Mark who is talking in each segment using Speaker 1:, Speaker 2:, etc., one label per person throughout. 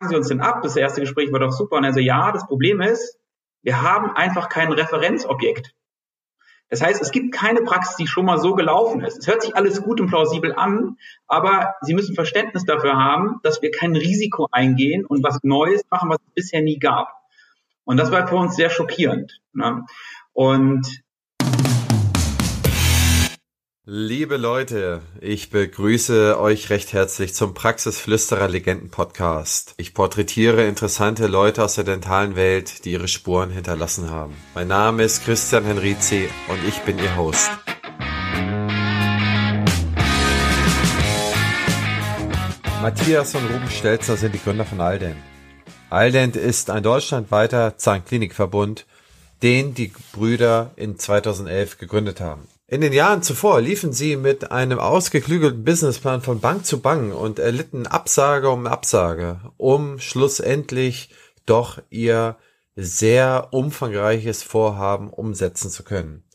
Speaker 1: Sie uns denn ab? Das erste Gespräch war doch super. Und er so, ja, das Problem ist, wir haben einfach kein Referenzobjekt. Das heißt, es gibt keine Praxis, die schon mal so gelaufen ist. Es hört sich alles gut und plausibel an, aber Sie müssen Verständnis dafür haben, dass wir kein Risiko eingehen und was Neues machen, was es bisher nie gab. Und das war für uns sehr schockierend. Ne? Und
Speaker 2: Liebe Leute, ich begrüße euch recht herzlich zum Praxisflüsterer Legenden Podcast. Ich porträtiere interessante Leute aus der dentalen Welt, die ihre Spuren hinterlassen haben. Mein Name ist Christian Henrizi und ich bin Ihr Host. Matthias und Ruben Stelzer sind die Gründer von Aldent. Aldent ist ein deutschlandweiter Zahnklinikverbund, den die Brüder in 2011 gegründet haben. In den Jahren zuvor liefen sie mit einem ausgeklügelten Businessplan von Bank zu Bank und erlitten Absage um Absage, um schlussendlich doch ihr sehr umfangreiches Vorhaben umsetzen zu können.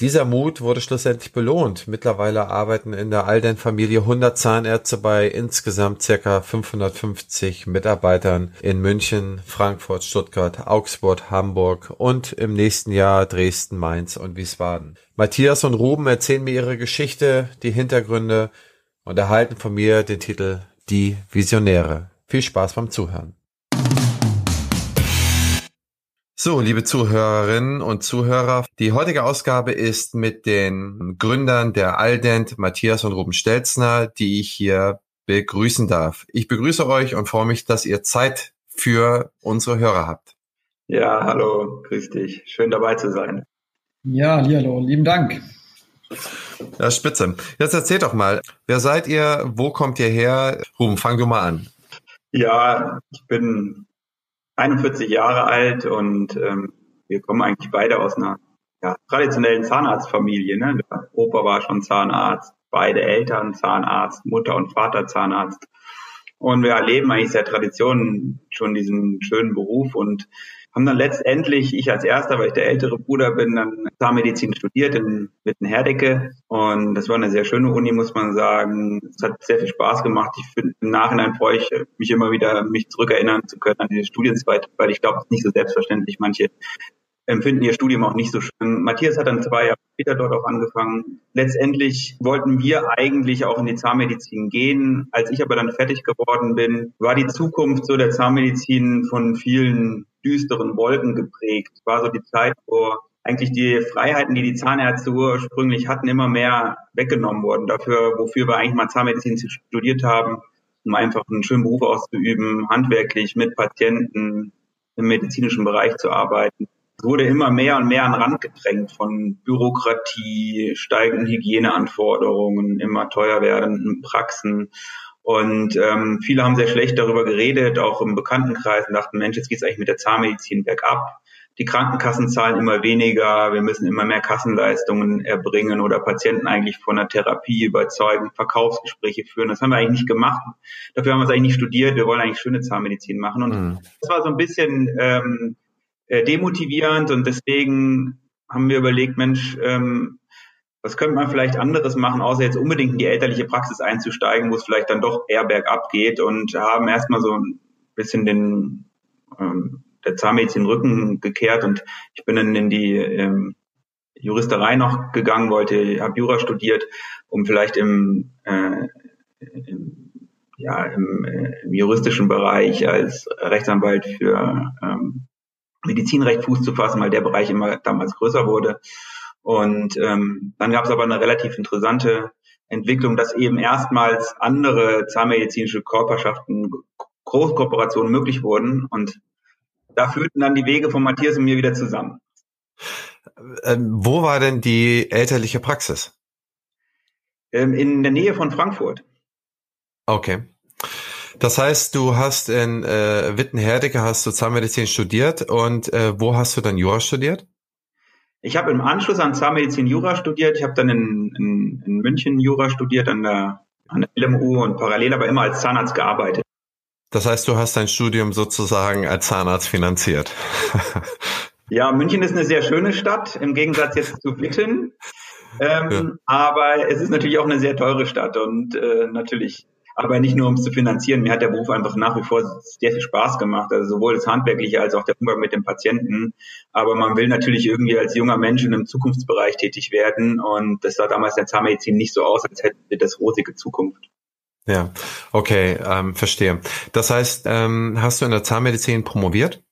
Speaker 2: Dieser Mut wurde schlussendlich belohnt. Mittlerweile arbeiten in der Alden-Familie 100 Zahnärzte bei insgesamt circa 550 Mitarbeitern in München, Frankfurt, Stuttgart, Augsburg, Hamburg und im nächsten Jahr Dresden, Mainz und Wiesbaden. Matthias und Ruben erzählen mir ihre Geschichte, die Hintergründe und erhalten von mir den Titel Die Visionäre. Viel Spaß beim Zuhören. So, liebe Zuhörerinnen und Zuhörer, die heutige Ausgabe ist mit den Gründern der Aldent, Matthias und Ruben Stelzner, die ich hier begrüßen darf. Ich begrüße euch und freue mich, dass ihr Zeit für unsere Hörer habt.
Speaker 1: Ja, hallo, grüß dich. Schön dabei zu sein.
Speaker 3: Ja, hallo, lieben Dank.
Speaker 2: Ja, spitze. Jetzt erzählt doch mal, wer seid ihr, wo kommt ihr her? Ruben, fang du mal an.
Speaker 1: Ja, ich bin 41 Jahre alt und ähm, wir kommen eigentlich beide aus einer ja, traditionellen Zahnarztfamilie. Ne? Der Opa war schon Zahnarzt, beide Eltern Zahnarzt, Mutter und Vater Zahnarzt. Und wir erleben eigentlich seit Tradition schon diesen schönen Beruf und haben dann letztendlich, ich als erster, weil ich der ältere Bruder bin, dann Zahnmedizin studiert in Witten-Herdecke. Und das war eine sehr schöne Uni, muss man sagen. Es hat sehr viel Spaß gemacht. Ich finde, im Nachhinein freue ich mich immer wieder, mich zurückerinnern zu können an diese Studienzeit, weil ich glaube, es ist nicht so selbstverständlich. Manche empfinden ihr Studium auch nicht so schön. Matthias hat dann zwei Jahre später dort auch angefangen. Letztendlich wollten wir eigentlich auch in die Zahnmedizin gehen. Als ich aber dann fertig geworden bin, war die Zukunft so der Zahnmedizin von vielen düsteren Wolken geprägt. War so die Zeit, wo eigentlich die Freiheiten, die die Zahnärzte ursprünglich hatten, immer mehr weggenommen wurden. Dafür, wofür wir eigentlich mal Zahnmedizin studiert haben, um einfach einen schönen Beruf auszuüben, handwerklich mit Patienten im medizinischen Bereich zu arbeiten wurde immer mehr und mehr an den Rand gedrängt von Bürokratie, steigenden Hygieneanforderungen, immer teuer werdenden Praxen. Und ähm, viele haben sehr schlecht darüber geredet, auch im Bekanntenkreis, und dachten, Mensch, jetzt geht's eigentlich mit der Zahnmedizin bergab. Die Krankenkassen zahlen immer weniger, wir müssen immer mehr Kassenleistungen erbringen oder Patienten eigentlich von der Therapie überzeugen, Verkaufsgespräche führen. Das haben wir eigentlich nicht gemacht. Dafür haben wir es eigentlich nicht studiert. Wir wollen eigentlich schöne Zahnmedizin machen. Und mhm. das war so ein bisschen ähm, äh, demotivierend und deswegen haben wir überlegt, Mensch, ähm, was könnte man vielleicht anderes machen, außer jetzt unbedingt in die elterliche Praxis einzusteigen, wo es vielleicht dann doch eher bergab geht und haben erstmal so ein bisschen den ähm, der Zahnmedizin Rücken gekehrt und ich bin dann in die ähm, Juristerei noch gegangen, wollte, habe Jura studiert, um vielleicht im, äh, im ja, im, äh, im juristischen Bereich als Rechtsanwalt für ähm, Medizinrecht Fuß zu fassen, weil der Bereich immer damals größer wurde. Und ähm, dann gab es aber eine relativ interessante Entwicklung, dass eben erstmals andere zahnmedizinische Körperschaften, Großkooperationen möglich wurden. Und da führten dann die Wege von Matthias und mir wieder zusammen.
Speaker 2: Ähm, wo war denn die elterliche Praxis?
Speaker 1: Ähm, in der Nähe von Frankfurt.
Speaker 2: Okay. Das heißt, du hast in äh, Wittenherdecke hast du Zahnmedizin studiert und äh, wo hast du dann Jura studiert?
Speaker 1: Ich habe im Anschluss an Zahnmedizin Jura studiert. Ich habe dann in, in, in München Jura studiert an der, an der LMU und parallel aber immer als Zahnarzt gearbeitet.
Speaker 2: Das heißt, du hast dein Studium sozusagen als Zahnarzt finanziert.
Speaker 1: ja, München ist eine sehr schöne Stadt, im Gegensatz jetzt zu Witten. Ähm, ja. Aber es ist natürlich auch eine sehr teure Stadt und äh, natürlich aber nicht nur um es zu finanzieren. Mir hat der Beruf einfach nach wie vor sehr viel Spaß gemacht, also sowohl das Handwerkliche als auch der Umgang mit dem Patienten. Aber man will natürlich irgendwie als junger Mensch in einem Zukunftsbereich tätig werden und das sah damals in der Zahnmedizin nicht so aus, als hätte das rosige Zukunft.
Speaker 2: Ja, okay, ähm, verstehe. Das heißt, ähm, hast du in der Zahnmedizin promoviert?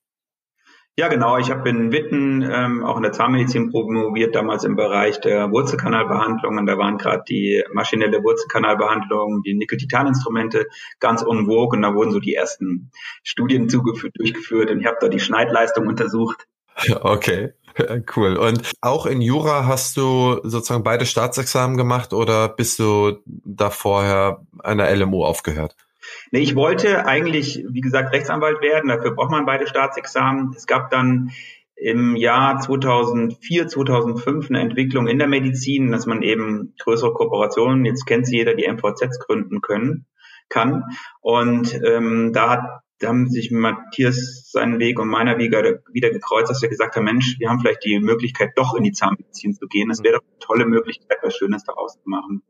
Speaker 1: Ja, genau. Ich habe in Witten ähm, auch in der Zahnmedizin promoviert, damals im Bereich der Wurzelkanalbehandlung. Und da waren gerade die maschinelle Wurzelkanalbehandlung, die Nickel-Titan-Instrumente ganz en. Und da wurden so die ersten Studien durchgeführt. Und ich habe da die Schneidleistung untersucht.
Speaker 2: Okay, cool. Und auch in Jura hast du sozusagen beide Staatsexamen gemacht oder bist du da vorher einer LMU aufgehört?
Speaker 1: Nee, ich wollte eigentlich, wie gesagt, Rechtsanwalt werden. Dafür braucht man beide Staatsexamen. Es gab dann im Jahr 2004, 2005 eine Entwicklung in der Medizin, dass man eben größere Kooperationen, jetzt kennt sie jeder, die MVZs gründen können, kann. Und ähm, da hat da haben sich Matthias seinen Weg und meiner Weg wieder gekreuzt, dass wir gesagt haben, Mensch, wir haben vielleicht die Möglichkeit, doch in die Zahnmedizin zu gehen. Das wäre doch eine tolle Möglichkeit, was Schönes daraus zu machen.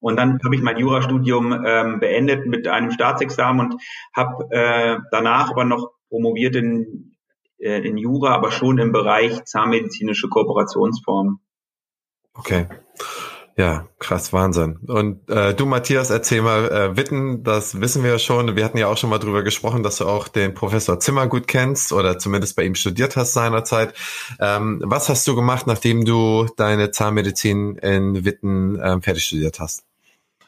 Speaker 1: Und dann habe ich mein Jurastudium ähm, beendet mit einem Staatsexamen und habe äh, danach aber noch promoviert in, äh, in Jura, aber schon im Bereich zahnmedizinische Kooperationsformen.
Speaker 2: Okay. Ja, krass, Wahnsinn. Und äh, du, Matthias, erzähl mal, äh, Witten, das wissen wir ja schon. Wir hatten ja auch schon mal drüber gesprochen, dass du auch den Professor Zimmer gut kennst oder zumindest bei ihm studiert hast seinerzeit. Ähm, was hast du gemacht, nachdem du deine Zahnmedizin in Witten ähm, fertig studiert hast?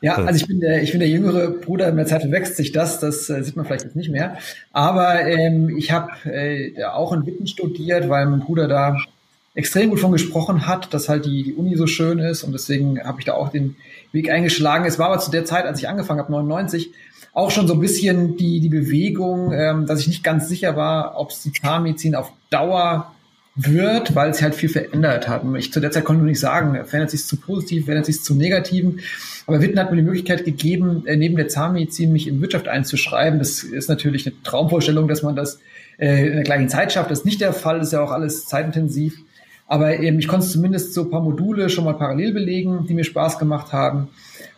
Speaker 3: Ja, also ich bin der, ich bin der jüngere Bruder, in der Zeit verwechselt sich das, das äh, sieht man vielleicht jetzt nicht mehr. Aber ähm, ich habe äh, auch in Witten studiert, weil mein Bruder da extrem gut von gesprochen hat, dass halt die, die Uni so schön ist und deswegen habe ich da auch den Weg eingeschlagen. Es war aber zu der Zeit, als ich angefangen habe, 99, auch schon so ein bisschen die, die Bewegung, ähm, dass ich nicht ganz sicher war, ob es die Zahnmedizin auf Dauer wird, weil es halt viel verändert hat. Und ich zu der Zeit konnte nur nicht sagen, verändert sich es zu positiv, verändert sich es zu negativen. Aber Witten hat mir die Möglichkeit gegeben, äh, neben der Zahnmedizin mich in Wirtschaft einzuschreiben. Das ist natürlich eine Traumvorstellung, dass man das äh, in der gleichen Zeit schafft. Das ist nicht der Fall, das ist ja auch alles zeitintensiv. Aber eben, ich konnte zumindest so ein paar Module schon mal parallel belegen, die mir Spaß gemacht haben.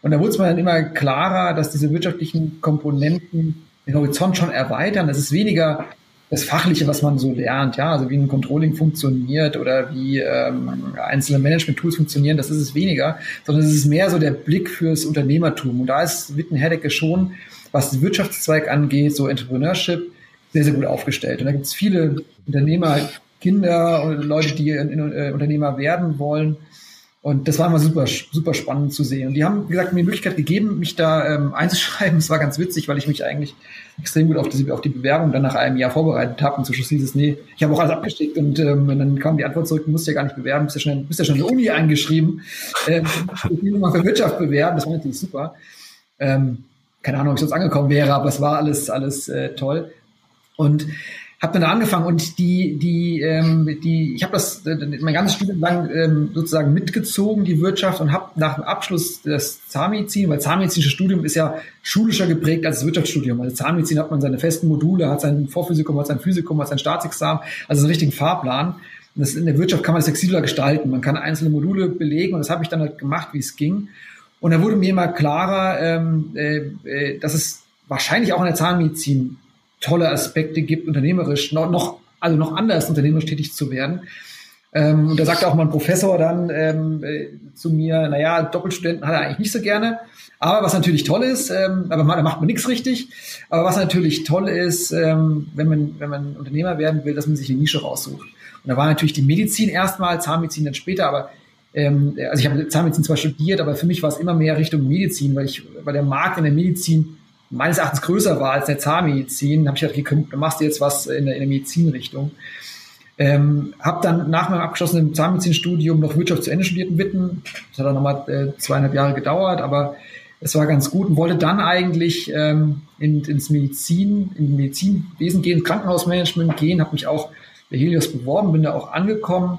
Speaker 3: Und da wurde es mir dann immer klarer, dass diese wirtschaftlichen Komponenten den Horizont schon erweitern. Das ist weniger das Fachliche, was man so lernt, ja, also wie ein Controlling funktioniert oder wie ähm, einzelne Management-Tools funktionieren, das ist es weniger, sondern es ist mehr so der Blick fürs Unternehmertum. Und da ist Witten-Herdecke schon, was den Wirtschaftszweig angeht, so Entrepreneurship, sehr, sehr gut aufgestellt. Und da gibt es viele Unternehmer, Kinder und Leute, die in, in, äh, Unternehmer werden wollen. Und das war immer super, super spannend zu sehen. Und die haben, wie gesagt, mir die Möglichkeit gegeben, mich da ähm, einzuschreiben. Es war ganz witzig, weil ich mich eigentlich extrem gut auf die, auf die Bewerbung dann nach einem Jahr vorbereitet habe. Und zum Schluss hieß es, nee, ich habe auch alles abgeschickt. Und, ähm, und dann kam die Antwort zurück, du musst ja gar nicht bewerben, bist ja schon, bist ja schon in der Uni eingeschrieben. Ähm, ich will mal für Wirtschaft bewerben, das war natürlich super. Ähm, keine Ahnung, ob ich sonst angekommen wäre, aber es war alles, alles äh, toll. Und habe dann angefangen und die, die, ähm, die, ich habe das äh, mein ganzes Studium lang ähm, sozusagen mitgezogen, die Wirtschaft, und habe nach dem Abschluss des Zahnmedizin, weil Zahnmedizinisches Studium ist ja schulischer geprägt als das Wirtschaftsstudium. Also Zahnmedizin hat man seine festen Module, hat sein Vorphysikum, hat sein Physikum, hat sein Staatsexamen, also einen richtigen Fahrplan. Und das, in der Wirtschaft kann man es flexibler gestalten. Man kann einzelne Module belegen und das habe ich dann halt gemacht, wie es ging. Und da wurde mir immer klarer, ähm, äh, äh dass es wahrscheinlich auch in der Zahnmedizin tolle Aspekte gibt, unternehmerisch noch, noch also noch anders unternehmerisch tätig zu werden. Ähm, und da sagte auch mal ein Professor dann ähm, äh, zu mir, naja, Doppelstudenten hat er eigentlich nicht so gerne. Aber was natürlich toll ist, ähm, aber da macht man nichts richtig. Aber was natürlich toll ist, ähm, wenn man wenn man Unternehmer werden will, dass man sich eine Nische raussucht. Und da war natürlich die Medizin erstmal, Zahnmedizin dann später, aber ähm, also ich habe Zahnmedizin zwar studiert, aber für mich war es immer mehr Richtung Medizin, weil ich, weil der Markt in der Medizin meines Erachtens größer war als der Zahnmedizin, habe ich gedacht, okay, du machst jetzt was in der, in der Medizinrichtung. Ähm, habe dann nach meinem abgeschlossenen Zahnmedizinstudium noch Wirtschaft zu Ende studiert in Witten. Das hat dann nochmal äh, zweieinhalb Jahre gedauert, aber es war ganz gut und wollte dann eigentlich ähm, in, ins Medizin, in Medizinwesen gehen, Krankenhausmanagement gehen, habe mich auch bei Helios beworben, bin da auch angekommen,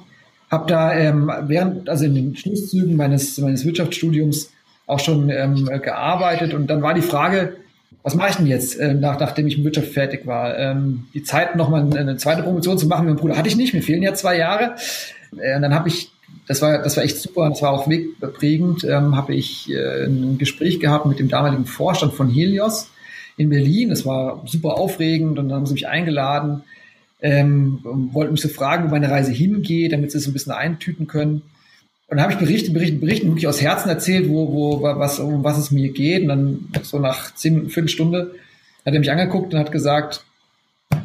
Speaker 3: habe da ähm, während, also in den Schlusszügen meines, meines Wirtschaftsstudiums auch schon ähm, gearbeitet und dann war die Frage, was mache ich denn jetzt, äh, nach, nachdem ich mit Wirtschaft fertig war? Ähm, die Zeit, nochmal eine zweite Promotion zu machen mit meinem Bruder hatte ich nicht, mir fehlen ja zwei Jahre. Äh, und dann habe ich das war, das war echt super, das war auch wegprägend, ähm, habe ich äh, ein Gespräch gehabt mit dem damaligen Vorstand von Helios in Berlin. Das war super aufregend und dann haben sie mich eingeladen, ähm, wollten mich so fragen, wo meine Reise hingeht, damit sie es ein bisschen eintüten können. Und dann habe ich berichtet, berichtet, berichtet, wirklich aus Herzen erzählt, wo, wo, was, um was es mir geht. Und dann so nach zehn Minuten, Viertelstunde hat er mich angeguckt und hat gesagt,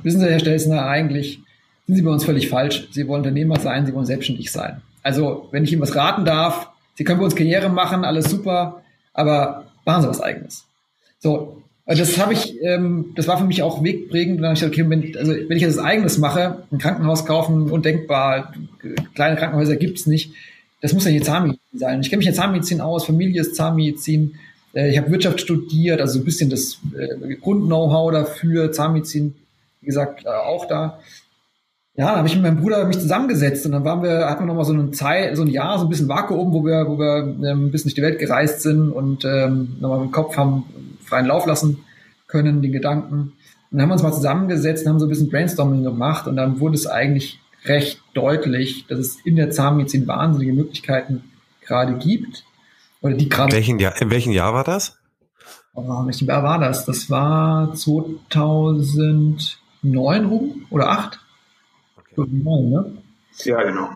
Speaker 3: wissen Sie, Herr Stelzner, eigentlich sind Sie bei uns völlig falsch. Sie wollen Unternehmer sein, Sie wollen selbstständig sein. Also, wenn ich Ihnen was raten darf, Sie können bei uns Karriere machen, alles super, aber machen Sie was Eigenes. So, das habe ich, ähm, das war für mich auch wegprägend. Und dann habe ich gesagt, okay, wenn, also wenn ich etwas Eigenes mache, ein Krankenhaus kaufen, undenkbar, kleine Krankenhäuser gibt's nicht. Das muss ja hier Zahnmedizin sein. Ich kenne mich in Zahnmedizin aus, Familie ist Zahnmedizin. Äh, ich habe Wirtschaft studiert, also ein bisschen das äh, Grund-Know-how dafür, Zahnmedizin, wie gesagt, äh, auch da. Ja, da habe ich mit meinem Bruder mich zusammengesetzt und dann waren wir, hatten wir nochmal so eine Zeit, so ein Jahr, so ein bisschen Vakuum, wo wir, wo wir ähm, ein bisschen durch die Welt gereist sind und ähm, nochmal im Kopf haben freien Lauf lassen können, den Gedanken. Und dann haben wir uns mal zusammengesetzt und haben so ein bisschen Brainstorming gemacht und dann wurde es eigentlich recht deutlich, dass es in der Zahnmedizin wahnsinnige Möglichkeiten gerade gibt.
Speaker 2: Oder die gerade. Welchen Jahr, in welchem Jahr war das?
Speaker 3: Oh, welchem Jahr war das? Das war 2009 rum oder 8? Okay. 2009, ne?
Speaker 1: Ja, genau.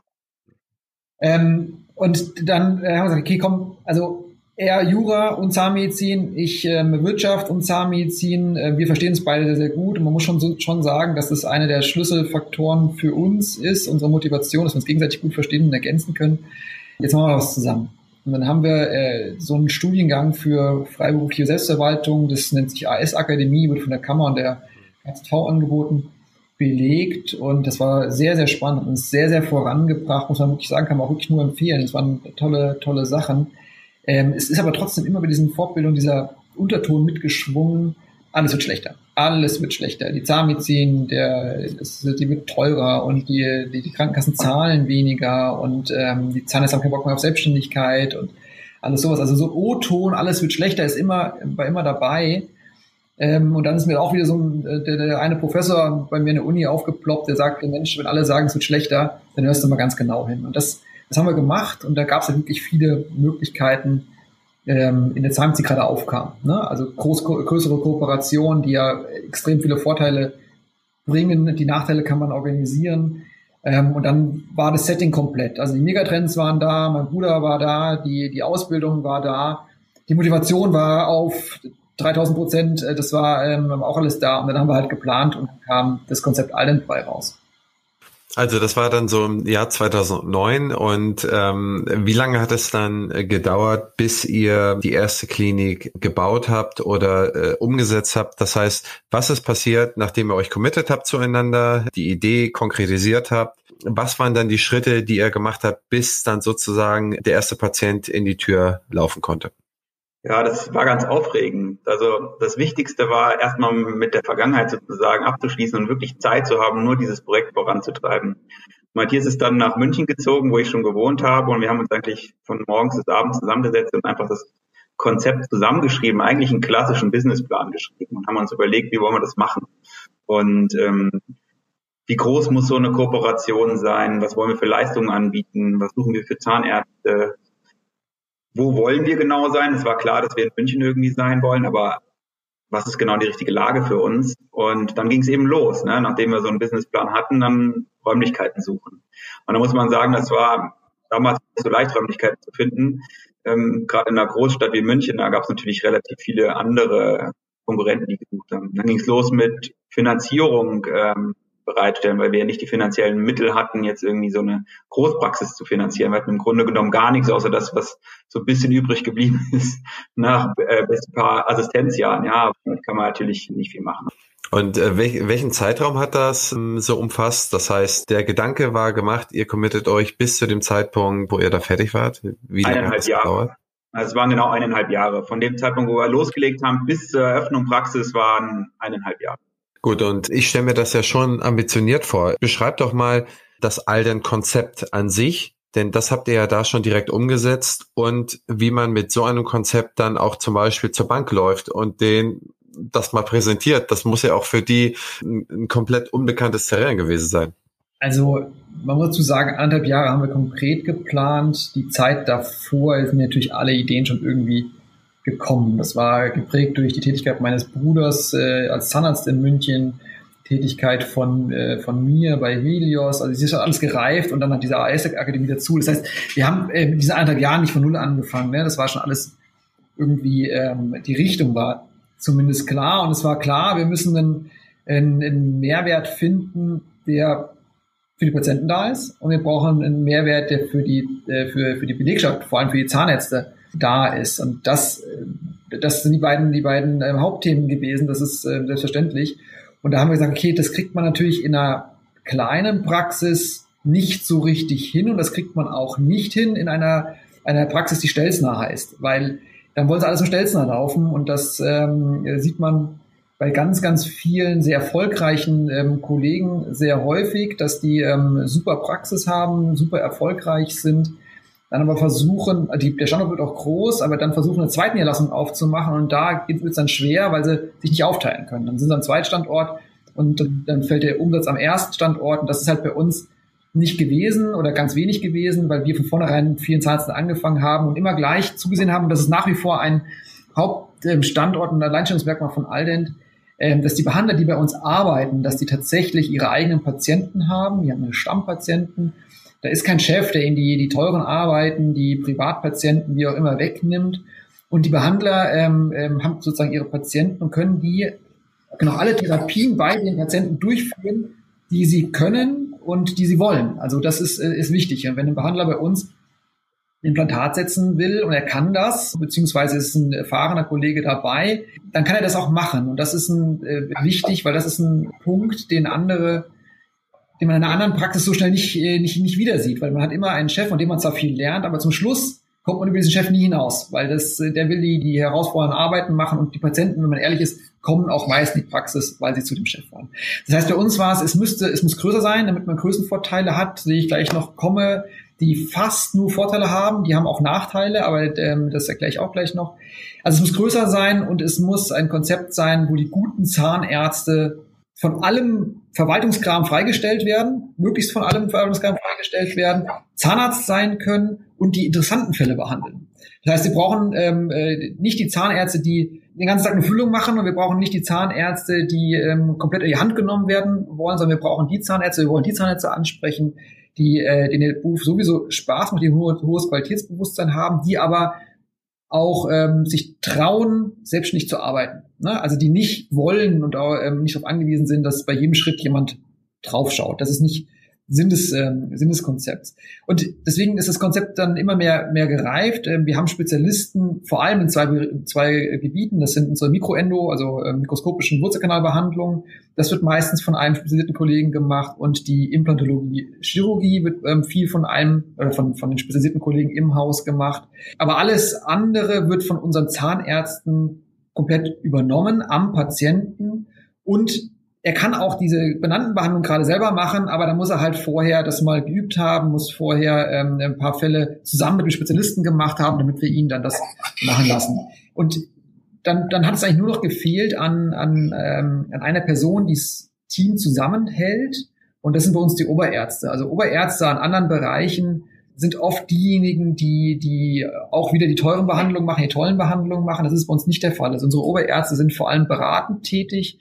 Speaker 3: Ähm, und dann äh, haben wir gesagt, okay, komm, also er Jura und Zahnmedizin, ich ähm, Wirtschaft und Zahnmedizin. Äh, wir verstehen es beide sehr, sehr gut und man muss schon, so, schon sagen, dass das einer der Schlüsselfaktoren für uns ist, unsere Motivation, dass wir uns gegenseitig gut verstehen und ergänzen können. Jetzt machen wir was zusammen. Und dann haben wir äh, so einen Studiengang für freiberufliche Selbstverwaltung, das nennt sich AS-Akademie, wird von der Kammer und der KZV angeboten, belegt und das war sehr, sehr spannend und sehr, sehr vorangebracht, muss man wirklich sagen, kann man auch wirklich nur empfehlen. Es waren tolle, tolle Sachen. Ähm, es ist aber trotzdem immer bei diesen Fortbildungen dieser Unterton mitgeschwungen, alles wird schlechter. Alles wird schlechter. Die Zahnmedizin, der, das, die wird teurer und die, die, die Krankenkassen zahlen weniger und ähm, die Zahnärzte haben keinen Bock mehr auf Selbstständigkeit und alles sowas. Also so O-Ton, alles wird schlechter, ist immer, war immer dabei. Ähm, und dann ist mir auch wieder so ein, äh, der, der eine Professor bei mir in der Uni aufgeploppt, der sagte, Mensch, wenn alle sagen, es wird schlechter, dann hörst du mal ganz genau hin. Und das das haben wir gemacht und da gab es ja wirklich viele Möglichkeiten ähm, in der Zeit, die gerade aufkam. Ne? Also groß, größere Kooperationen, die ja extrem viele Vorteile bringen. Die Nachteile kann man organisieren. Ähm, und dann war das Setting komplett. Also die Megatrends waren da, mein Bruder war da, die, die Ausbildung war da, die Motivation war auf 3000 Prozent, äh, das war ähm, auch alles da. Und dann haben wir halt geplant und kam das Konzept Island bei raus.
Speaker 2: Also das war dann so im Jahr 2009 und ähm, wie lange hat es dann äh, gedauert, bis ihr die erste Klinik gebaut habt oder äh, umgesetzt habt? Das heißt, was ist passiert, nachdem ihr euch committed habt zueinander, die Idee konkretisiert habt? Was waren dann die Schritte, die ihr gemacht habt, bis dann sozusagen der erste Patient in die Tür laufen konnte?
Speaker 1: Ja, das war ganz aufregend. Also das Wichtigste war erstmal mit der Vergangenheit sozusagen abzuschließen und wirklich Zeit zu haben, nur dieses Projekt voranzutreiben. Matthias ist dann nach München gezogen, wo ich schon gewohnt habe und wir haben uns eigentlich von morgens bis abends zusammengesetzt und einfach das Konzept zusammengeschrieben, eigentlich einen klassischen Businessplan geschrieben und haben uns überlegt, wie wollen wir das machen. Und ähm, wie groß muss so eine Kooperation sein? Was wollen wir für Leistungen anbieten? Was suchen wir für Zahnärzte? Wo wollen wir genau sein? Es war klar, dass wir in München irgendwie sein wollen, aber was ist genau die richtige Lage für uns? Und dann ging es eben los. Ne? Nachdem wir so einen Businessplan hatten, dann Räumlichkeiten suchen. Und da muss man sagen, das war damals nicht so leicht, Räumlichkeiten zu finden. Ähm, Gerade in einer Großstadt wie München, da gab es natürlich relativ viele andere Konkurrenten, die gesucht haben. Dann ging es los mit Finanzierung. Ähm, bereitstellen, weil wir ja nicht die finanziellen Mittel hatten, jetzt irgendwie so eine Großpraxis zu finanzieren. Wir hatten im Grunde genommen gar nichts, außer das, was so ein bisschen übrig geblieben ist nach äh, ein paar Assistenzjahren. Ja, damit kann man natürlich nicht viel machen.
Speaker 2: Und äh, welch, welchen Zeitraum hat das ähm, so umfasst? Das heißt, der Gedanke war gemacht, ihr committet euch bis zu dem Zeitpunkt, wo ihr da fertig wart?
Speaker 1: Wie lange eineinhalb hat das Jahre. Gedauert? Also es waren genau eineinhalb Jahre. Von dem Zeitpunkt, wo wir losgelegt haben, bis zur Eröffnung Praxis waren eineinhalb Jahre.
Speaker 2: Gut, und ich stelle mir das ja schon ambitioniert vor. Beschreib doch mal das Alden-Konzept an sich, denn das habt ihr ja da schon direkt umgesetzt und wie man mit so einem Konzept dann auch zum Beispiel zur Bank läuft und den das mal präsentiert. Das muss ja auch für die ein, komplett unbekanntes Terrain gewesen sein.
Speaker 3: Also man muss zu sagen, anderthalb Jahre haben wir konkret geplant. Die Zeit davor sind natürlich alle Ideen schon irgendwie gekommen. Das war geprägt durch die Tätigkeit meines Bruders äh, als Zahnarzt in München, Tätigkeit von, äh, von mir bei Helios. Also es ist alles gereift und dann hat diese AS-Akademie dazu. Das heißt, wir haben äh, mit diesen anderthalb Jahren nicht von null angefangen. Ne? Das war schon alles irgendwie, ähm, die Richtung war zumindest klar. Und es war klar, wir müssen einen, einen, einen Mehrwert finden, der für die Patienten da ist. Und wir brauchen einen Mehrwert, der für die, äh, für, für die Belegschaft, vor allem für die Zahnärzte, da ist. Und das, äh, das sind die beiden, die beiden äh, Hauptthemen gewesen. Das ist äh, selbstverständlich. Und da haben wir gesagt, okay, das kriegt man natürlich in einer kleinen Praxis nicht so richtig hin und das kriegt man auch nicht hin in einer, einer Praxis, die Stelzner heißt, weil dann wollen sie alles im Stelzner laufen und das ähm, sieht man bei ganz, ganz vielen sehr erfolgreichen ähm, Kollegen sehr häufig, dass die ähm, super Praxis haben, super erfolgreich sind, dann aber versuchen, die, der Standort wird auch groß, aber dann versuchen, eine zweite Niederlassung aufzumachen und da wird es dann schwer, weil sie sich nicht aufteilen können. Dann sind sie am zweiten Standort und dann fällt der Umsatz am ersten Standort und das ist halt bei uns nicht gewesen oder ganz wenig gewesen, weil wir von vornherein vielen Zahnärzten angefangen haben und immer gleich zugesehen haben, dass es nach wie vor ein Hauptstandort und Alleinstellungsmerkmal von Aldent, ähm, dass die Behandler, die bei uns arbeiten, dass die tatsächlich ihre eigenen Patienten haben, die haben Stammpatienten da ist kein Chef, der ihnen die, die teuren Arbeiten, die Privatpatienten, wie auch immer, wegnimmt. Und die Behandler ähm, ähm, haben sozusagen ihre Patienten und können die, genau, alle Therapien bei den Patienten durchführen, die sie können und die sie wollen. Also das ist, äh, ist wichtig. Und wenn ein Behandler bei uns Implantat setzen will und er kann das, beziehungsweise ist ein erfahrener Kollege dabei, dann kann er das auch machen. Und das ist ein, äh, wichtig, weil das ist ein Punkt, den andere den man in einer anderen Praxis so schnell nicht, äh, nicht, nicht wieder sieht, weil man hat immer einen Chef, von dem man zwar viel lernt, aber zum Schluss kommt man über diesen Chef nie hinaus, weil das, äh, der will die, die herausfordernden Arbeiten machen und die Patienten, wenn man ehrlich ist, kommen auch meist in die Praxis, weil sie zu dem Chef wollen. Das heißt, bei uns war es, es müsste, es muss größer sein, damit man Größenvorteile hat, die ich gleich noch komme, die fast nur Vorteile haben, die haben auch Nachteile, aber ähm, das erkläre ich auch gleich noch. Also es muss größer sein und es muss ein Konzept sein, wo die guten Zahnärzte von allem Verwaltungskram freigestellt werden, möglichst von allem Verwaltungskram freigestellt werden, Zahnarzt sein können und die interessanten Fälle behandeln. Das heißt, wir brauchen ähm, äh, nicht die Zahnärzte, die den ganzen Tag eine Füllung machen und wir brauchen nicht die Zahnärzte, die ähm, komplett in die Hand genommen werden wollen, sondern wir brauchen die Zahnärzte, wir wollen die Zahnärzte ansprechen, die äh, den Beruf sowieso Spaß macht, die ein hohes Qualitätsbewusstsein haben, die aber auch ähm, sich trauen, selbstständig zu arbeiten. Ne? Also die nicht wollen und auch ähm, nicht darauf angewiesen sind, dass bei jedem Schritt jemand draufschaut. Das ist nicht Sinn des, ähm, Sinn des Konzepts. Und deswegen ist das Konzept dann immer mehr, mehr gereift. Ähm, wir haben Spezialisten, vor allem in zwei, zwei Gebieten. Das sind unsere Mikroendo, also ähm, mikroskopischen Wurzelkanalbehandlungen. Das wird meistens von einem spezialisierten Kollegen gemacht und die Implantologie, Chirurgie wird ähm, viel von einem, äh, von, von den spezialisierten Kollegen im Haus gemacht. Aber alles andere wird von unseren Zahnärzten komplett übernommen am Patienten und er kann auch diese benannten Behandlungen gerade selber machen, aber da muss er halt vorher das mal geübt haben, muss vorher ähm, ein paar Fälle zusammen mit dem Spezialisten gemacht haben, damit wir ihn dann das machen lassen. Und dann, dann hat es eigentlich nur noch gefehlt an, an, ähm, an einer Person, die das Team zusammenhält. Und das sind bei uns die Oberärzte. Also Oberärzte an anderen Bereichen sind oft diejenigen, die, die auch wieder die teuren Behandlungen machen, die tollen Behandlungen machen. Das ist bei uns nicht der Fall. Also unsere Oberärzte sind vor allem beratend tätig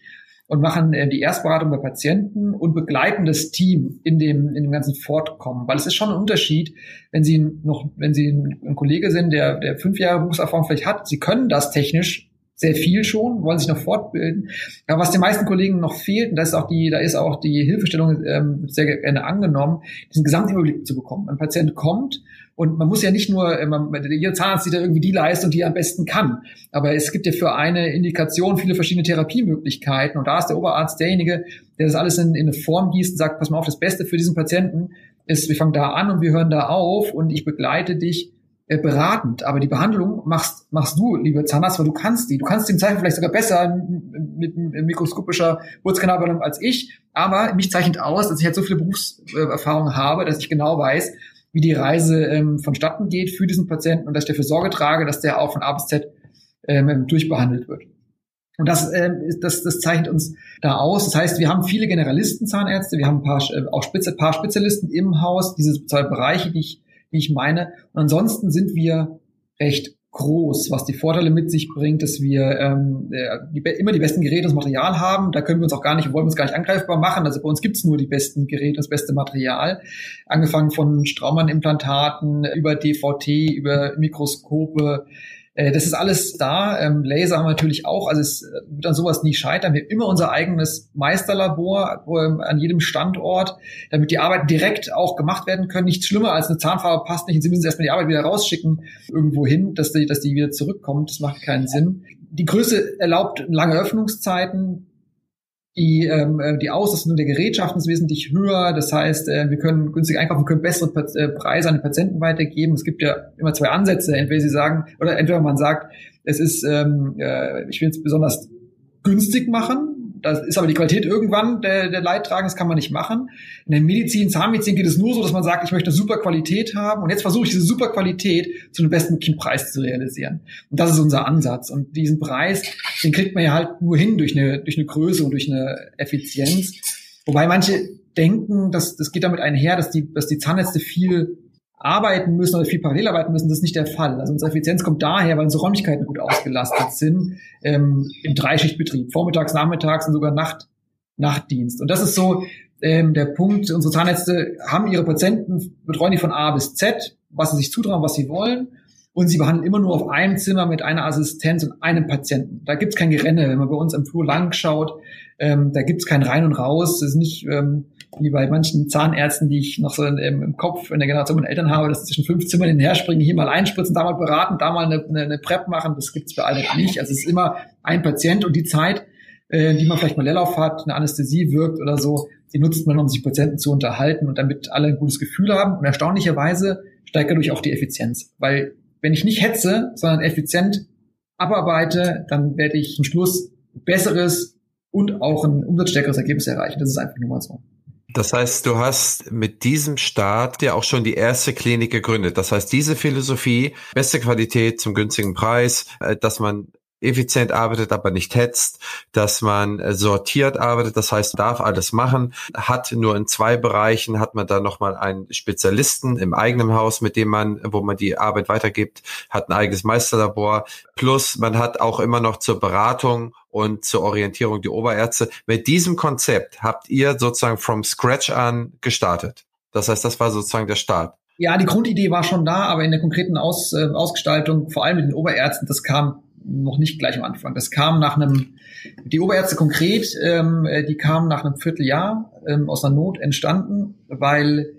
Speaker 3: und machen äh, die Erstberatung bei Patienten und begleiten das Team in dem, in dem ganzen Fortkommen. Weil es ist schon ein Unterschied, wenn Sie noch, wenn Sie ein Kollege sind, der, der fünf Jahre Berufserfahrung vielleicht hat, Sie können das technisch sehr viel schon, wollen sich noch fortbilden. Aber was den meisten Kollegen noch fehlt, und da ist auch die, da ist auch die Hilfestellung ähm, sehr gerne angenommen, diesen Gesamtüberblick zu bekommen. Ein Patient kommt und man muss ja nicht nur, äh, man, jeder Zahnarzt sieht ja irgendwie die Leistung, die er am besten kann. Aber es gibt ja für eine Indikation viele verschiedene Therapiemöglichkeiten. Und da ist der Oberarzt derjenige, der das alles in, in eine Form gießt und sagt, pass mal auf, das Beste für diesen Patienten ist, wir fangen da an und wir hören da auf und ich begleite dich beratend. Aber die Behandlung machst, machst du, liebe Zahnarzt, weil du kannst die. Du kannst den Zeichen vielleicht sogar besser mit, mit mikroskopischer Wurzelkanalbehandlung als ich. Aber mich zeichnet aus, dass ich halt so viele Berufserfahrung habe, dass ich genau weiß, wie die Reise ähm, vonstatten geht für diesen Patienten und dass ich dafür Sorge trage, dass der auch von A bis Z ähm, durchbehandelt wird. Und das, äh, das, das zeichnet uns da aus. Das heißt, wir haben viele Generalisten-Zahnärzte, wir haben ein paar, äh, auch Spitze, paar Spezialisten im Haus, diese zwei Bereiche, die ich, die ich meine. Und ansonsten sind wir recht groß, was die Vorteile mit sich bringt, dass wir ähm, die, immer die besten Geräte und Material haben. Da können wir uns auch gar nicht, wollen wir uns gar nicht angreifbar machen. Also bei uns gibt's nur die besten Geräte, das beste Material. Angefangen von Straumann-Implantaten über DVT, über Mikroskope, äh, das ist alles da. Ähm, Laser haben wir natürlich auch. Also es äh, wird an sowas nie scheitern. Wir haben immer unser eigenes Meisterlabor ähm, an jedem Standort, damit die Arbeit direkt auch gemacht werden können. Nichts schlimmer als eine Zahnfarbe passt nicht und Sie müssen erstmal die Arbeit wieder rausschicken irgendwo hin, dass die, dass die wieder zurückkommt. Das macht keinen Sinn. Die Größe erlaubt lange Öffnungszeiten. Die, ähm, äh, die Auslastung der Gerätschaften ist wesentlich höher. Das heißt, äh, wir können günstig einkaufen, können bessere äh, Preise an die Patienten weitergeben. Es gibt ja immer zwei Ansätze. Entweder sie sagen, oder entweder man sagt, es ist, ähm, äh, ich will es besonders günstig machen, das ist aber die Qualität irgendwann der, der Leidtragende, das kann man nicht machen. In der Medizin, Zahnmedizin geht es nur so, dass man sagt, ich möchte super Qualität haben und jetzt versuche ich diese super Qualität zu einem bestmöglichen Preis zu realisieren. Und das ist unser Ansatz. Und diesen Preis, den kriegt man ja halt nur hin durch eine, durch eine Größe und durch eine Effizienz. Wobei manche denken, dass das geht damit einher, dass die, dass die Zahnärzte viel arbeiten müssen oder viel parallel arbeiten müssen, das ist nicht der Fall. Also unsere Effizienz kommt daher, weil unsere Räumlichkeiten gut ausgelastet sind ähm, im Dreischichtbetrieb, vormittags, nachmittags und sogar Nacht, Nachtdienst. Und das ist so ähm, der Punkt. Unsere Zahnärzte haben ihre Patienten, betreuen die von A bis Z, was sie sich zutrauen, was sie wollen. Und sie behandeln immer nur auf einem Zimmer mit einer Assistenz und einem Patienten. Da gibt's kein Gerenne. Wenn man bei uns im Flur lang schaut, ähm, da gibt's kein Rein und Raus. Das ist nicht ähm, wie bei manchen Zahnärzten, die ich noch so in, im Kopf in der Generation meiner Eltern habe, dass zwischen fünf Zimmern hinher springen, hier mal einspritzen, da mal beraten, da mal eine, eine, eine Prep machen. Das gibt's bei alle nicht. Also es ist immer ein Patient und die Zeit, äh, die man vielleicht mal Leerlauf hat, eine Anästhesie wirkt oder so, die nutzt man, um sich Patienten zu unterhalten und damit alle ein gutes Gefühl haben. Und erstaunlicherweise steigt dadurch auch die Effizienz. Weil wenn ich nicht hetze, sondern effizient abarbeite, dann werde ich zum Schluss besseres und auch ein umsatzstärkeres Ergebnis erreichen. Das ist einfach nur mal so.
Speaker 2: Das heißt, du hast mit diesem Start ja auch schon die erste Klinik gegründet. Das heißt, diese Philosophie, beste Qualität zum günstigen Preis, äh, dass man effizient arbeitet, aber nicht hetzt, dass man äh, sortiert arbeitet, das heißt, darf alles machen, hat nur in zwei Bereichen, hat man da nochmal einen Spezialisten im eigenen Haus, mit dem man, wo man die Arbeit weitergibt, hat ein eigenes Meisterlabor, plus man hat auch immer noch zur Beratung und zur Orientierung die Oberärzte. Mit diesem Konzept habt ihr sozusagen from scratch an gestartet. Das heißt, das war sozusagen der Start.
Speaker 3: Ja, die Grundidee war schon da, aber in der konkreten Aus, äh, Ausgestaltung, vor allem mit den Oberärzten, das kam noch nicht gleich am Anfang. Das kam nach einem, die Oberärzte konkret, ähm, äh, die kamen nach einem Vierteljahr ähm, aus einer Not entstanden, weil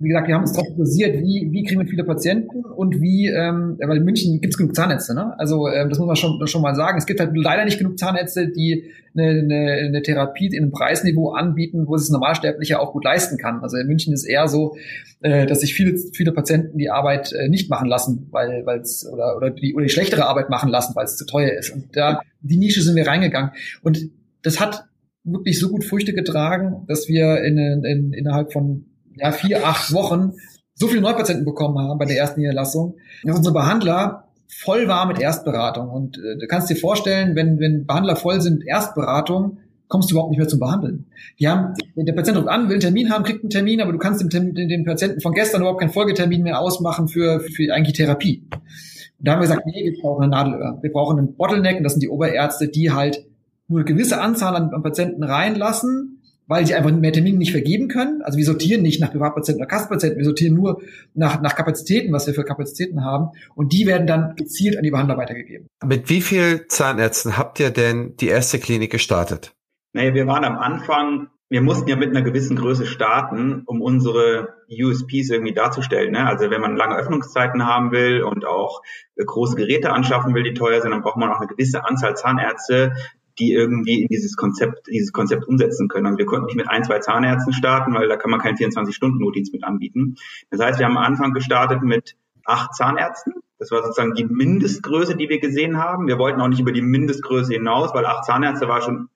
Speaker 3: wie gesagt, wir haben uns darauf fokussiert, wie, wie kriegen wir viele Patienten und wie, ähm, weil in München gibt es genug Zahnärzte, ne? Also ähm, das muss man schon, schon mal sagen. Es gibt halt leider nicht genug Zahnärzte, die eine, eine, eine Therapie in einem Preisniveau anbieten, wo es Normalsterblicher auch gut leisten kann. Also in München ist eher so, äh, dass sich viele, viele Patienten die Arbeit äh, nicht machen lassen, weil es oder, oder, die, oder die schlechtere Arbeit machen lassen, weil es zu teuer ist. Und da die Nische sind wir reingegangen. Und das hat wirklich so gut Früchte getragen, dass wir in, in, innerhalb von ja, vier, acht Wochen so viele Neupatienten bekommen haben bei der ersten Niederlassung. Ja, unsere Behandler voll war mit Erstberatung. Und äh, du kannst dir vorstellen, wenn, wenn Behandler voll sind mit Erstberatung, kommst du überhaupt nicht mehr zum Behandeln. Die haben, der Patient ruft an, will einen Termin haben, kriegt einen Termin, aber du kannst dem, dem, dem Patienten von gestern überhaupt keinen Folgetermin mehr ausmachen für, für eigentlich Therapie. Und da haben wir gesagt, nee, wir brauchen eine Nadelöhr. Wir brauchen einen Bottleneck und das sind die Oberärzte, die halt nur eine gewisse Anzahl an, an Patienten reinlassen, weil sie einfach mehr Termine nicht vergeben können. Also wir sortieren nicht nach Privatpatienten oder Kassenpatienten, wir sortieren nur nach, nach Kapazitäten, was wir für Kapazitäten haben. Und die werden dann gezielt an die Behandler weitergegeben.
Speaker 2: Mit wie viel Zahnärzten habt ihr denn die erste Klinik gestartet?
Speaker 1: Naja, wir waren am Anfang, wir mussten ja mit einer gewissen Größe starten, um unsere USPs irgendwie darzustellen. Ne? Also wenn man lange Öffnungszeiten haben will und auch große Geräte anschaffen will, die teuer sind, dann braucht man auch eine gewisse Anzahl Zahnärzte, die irgendwie in dieses Konzept, dieses Konzept umsetzen können. Also wir konnten nicht mit ein, zwei Zahnärzten starten, weil da kann man keinen 24-Stunden-Notdienst mit anbieten. Das heißt, wir haben am Anfang gestartet mit acht Zahnärzten. Das war sozusagen die Mindestgröße, die wir gesehen haben. Wir wollten auch nicht über die Mindestgröße hinaus, weil acht Zahnärzte war schon